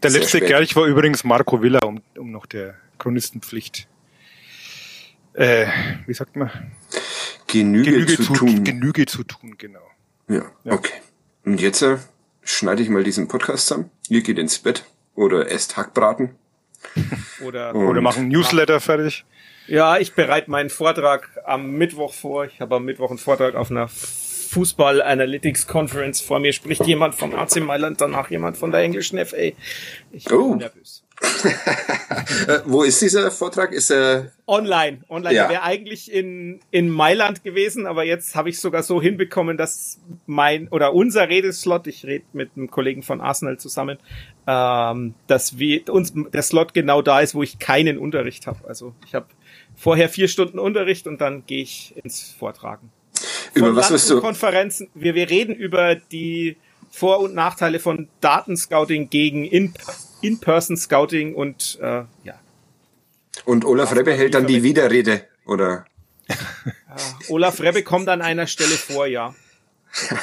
Der letzte spät. Gerch war übrigens Marco Villa, um, um noch der Chronistenpflicht. Äh, wie sagt man? Genüge, Genüge zu, zu, tun. Genüge zu tun, genau. Ja, ja. okay. Und jetzt äh, schneide ich mal diesen Podcast zusammen. Ihr geht ins Bett oder esst Hackbraten. Oder, Oder machen Newsletter fertig. Ja, ich bereite meinen Vortrag am Mittwoch vor. Ich habe am Mittwoch einen Vortrag auf einer Fußball Analytics Conference. Vor mir spricht jemand vom AC Mailand, danach jemand von der englischen FA. Ich bin Oh. nervös. Äh, wo ist dieser Vortrag? Ist er Online, online. Ja. Der wäre eigentlich in, in Mailand gewesen, aber jetzt habe ich sogar so hinbekommen, dass mein oder unser Redeslot, ich rede mit einem Kollegen von Arsenal zusammen, ähm, dass wir uns der Slot genau da ist, wo ich keinen Unterricht habe. Also ich habe vorher vier Stunden Unterricht und dann gehe ich ins Vortragen. über Von was wirst du? Konferenzen. Wir, wir reden über die Vor- und Nachteile von Datenscouting gegen In- In-Person-Scouting und äh, ja. Und Olaf Rebbe hält dann die Widerrede, oder? Olaf Rebbe kommt an einer Stelle vor, ja.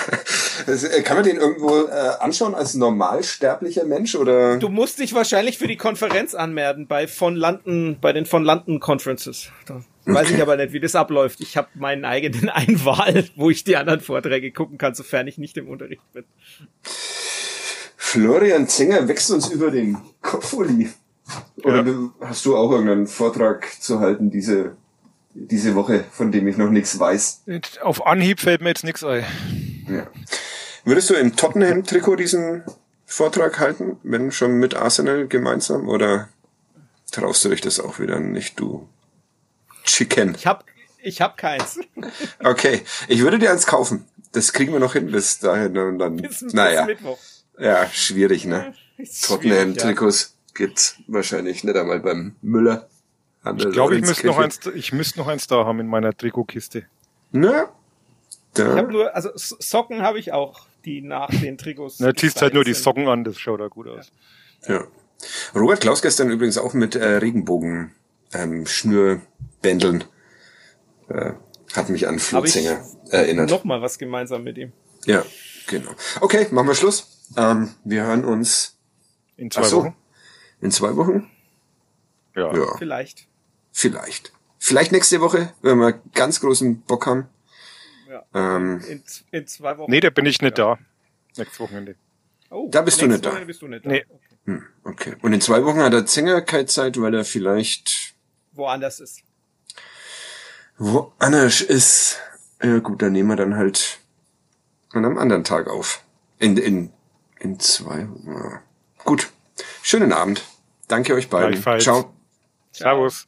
Äh, kann man den irgendwo äh, anschauen als normalsterblicher Mensch, oder? Du musst dich wahrscheinlich für die Konferenz anmelden bei von London, bei den von London Conferences. Da weiß ich aber nicht, wie das abläuft. Ich habe meinen eigenen Einwahl, wo ich die anderen Vorträge gucken kann, sofern ich nicht im Unterricht bin. Florian Zenger wächst uns über den Kopf, Uli. Oder Ja. hast du auch irgendeinen Vortrag zu halten diese, diese Woche, von dem ich noch nichts weiß? Auf Anhieb fällt mir jetzt nichts ein. Ja. Würdest du im Tottenham-Trikot diesen Vortrag halten, wenn schon mit Arsenal gemeinsam, oder traust du dich das auch wieder nicht, du Chicken? Ich hab, ich hab keins. Okay, ich würde dir eins kaufen. Das kriegen wir noch hin bis dahin und dann, Bis, bis naja, Mittwoch. ja, schwierig, ne? Schwierig, ja. Tottenham-Trikots gibt's wahrscheinlich nicht einmal beim Müller. An der Ich glaube, ich müsste noch eins, ich müsste noch eins da haben in meiner Trikotkiste. Ich da. habe nur, also Socken habe ich auch, die nach den Trikots. Na, ziehst halt nur die. Socken an, das schaut da gut aus. Ja. Robert Klaus gestern übrigens auch mit äh, Regenbogen ähm, Schnürbändeln. Äh, hat mich an Flutzinger erinnert. Noch mal was gemeinsam mit ihm. Ja, genau. Okay, machen wir Schluss. Ähm, wir hören uns In zwei so, Wochen. in zwei Wochen. Ja. Ja, Vielleicht. vielleicht. Vielleicht nächste Woche, wenn wir ganz großen Bock haben. Ja. Ähm, In, in zwei Wochen. Nee, da bin ich nicht da. Nächstes Wochenende. Oh, Da bist du nicht da. Bist du nicht da. Nee. Okay. hm, okay. Und in zwei Wochen hat der Zinger keine Zeit, weil er vielleicht Woanders ist. woanders ist. Ja gut, dann nehmen wir dann halt an einem anderen Tag auf. In, in, in zwei. Ja. Gut. Schönen Abend. Danke euch beiden. Gleichfalls. Ciao. Servus.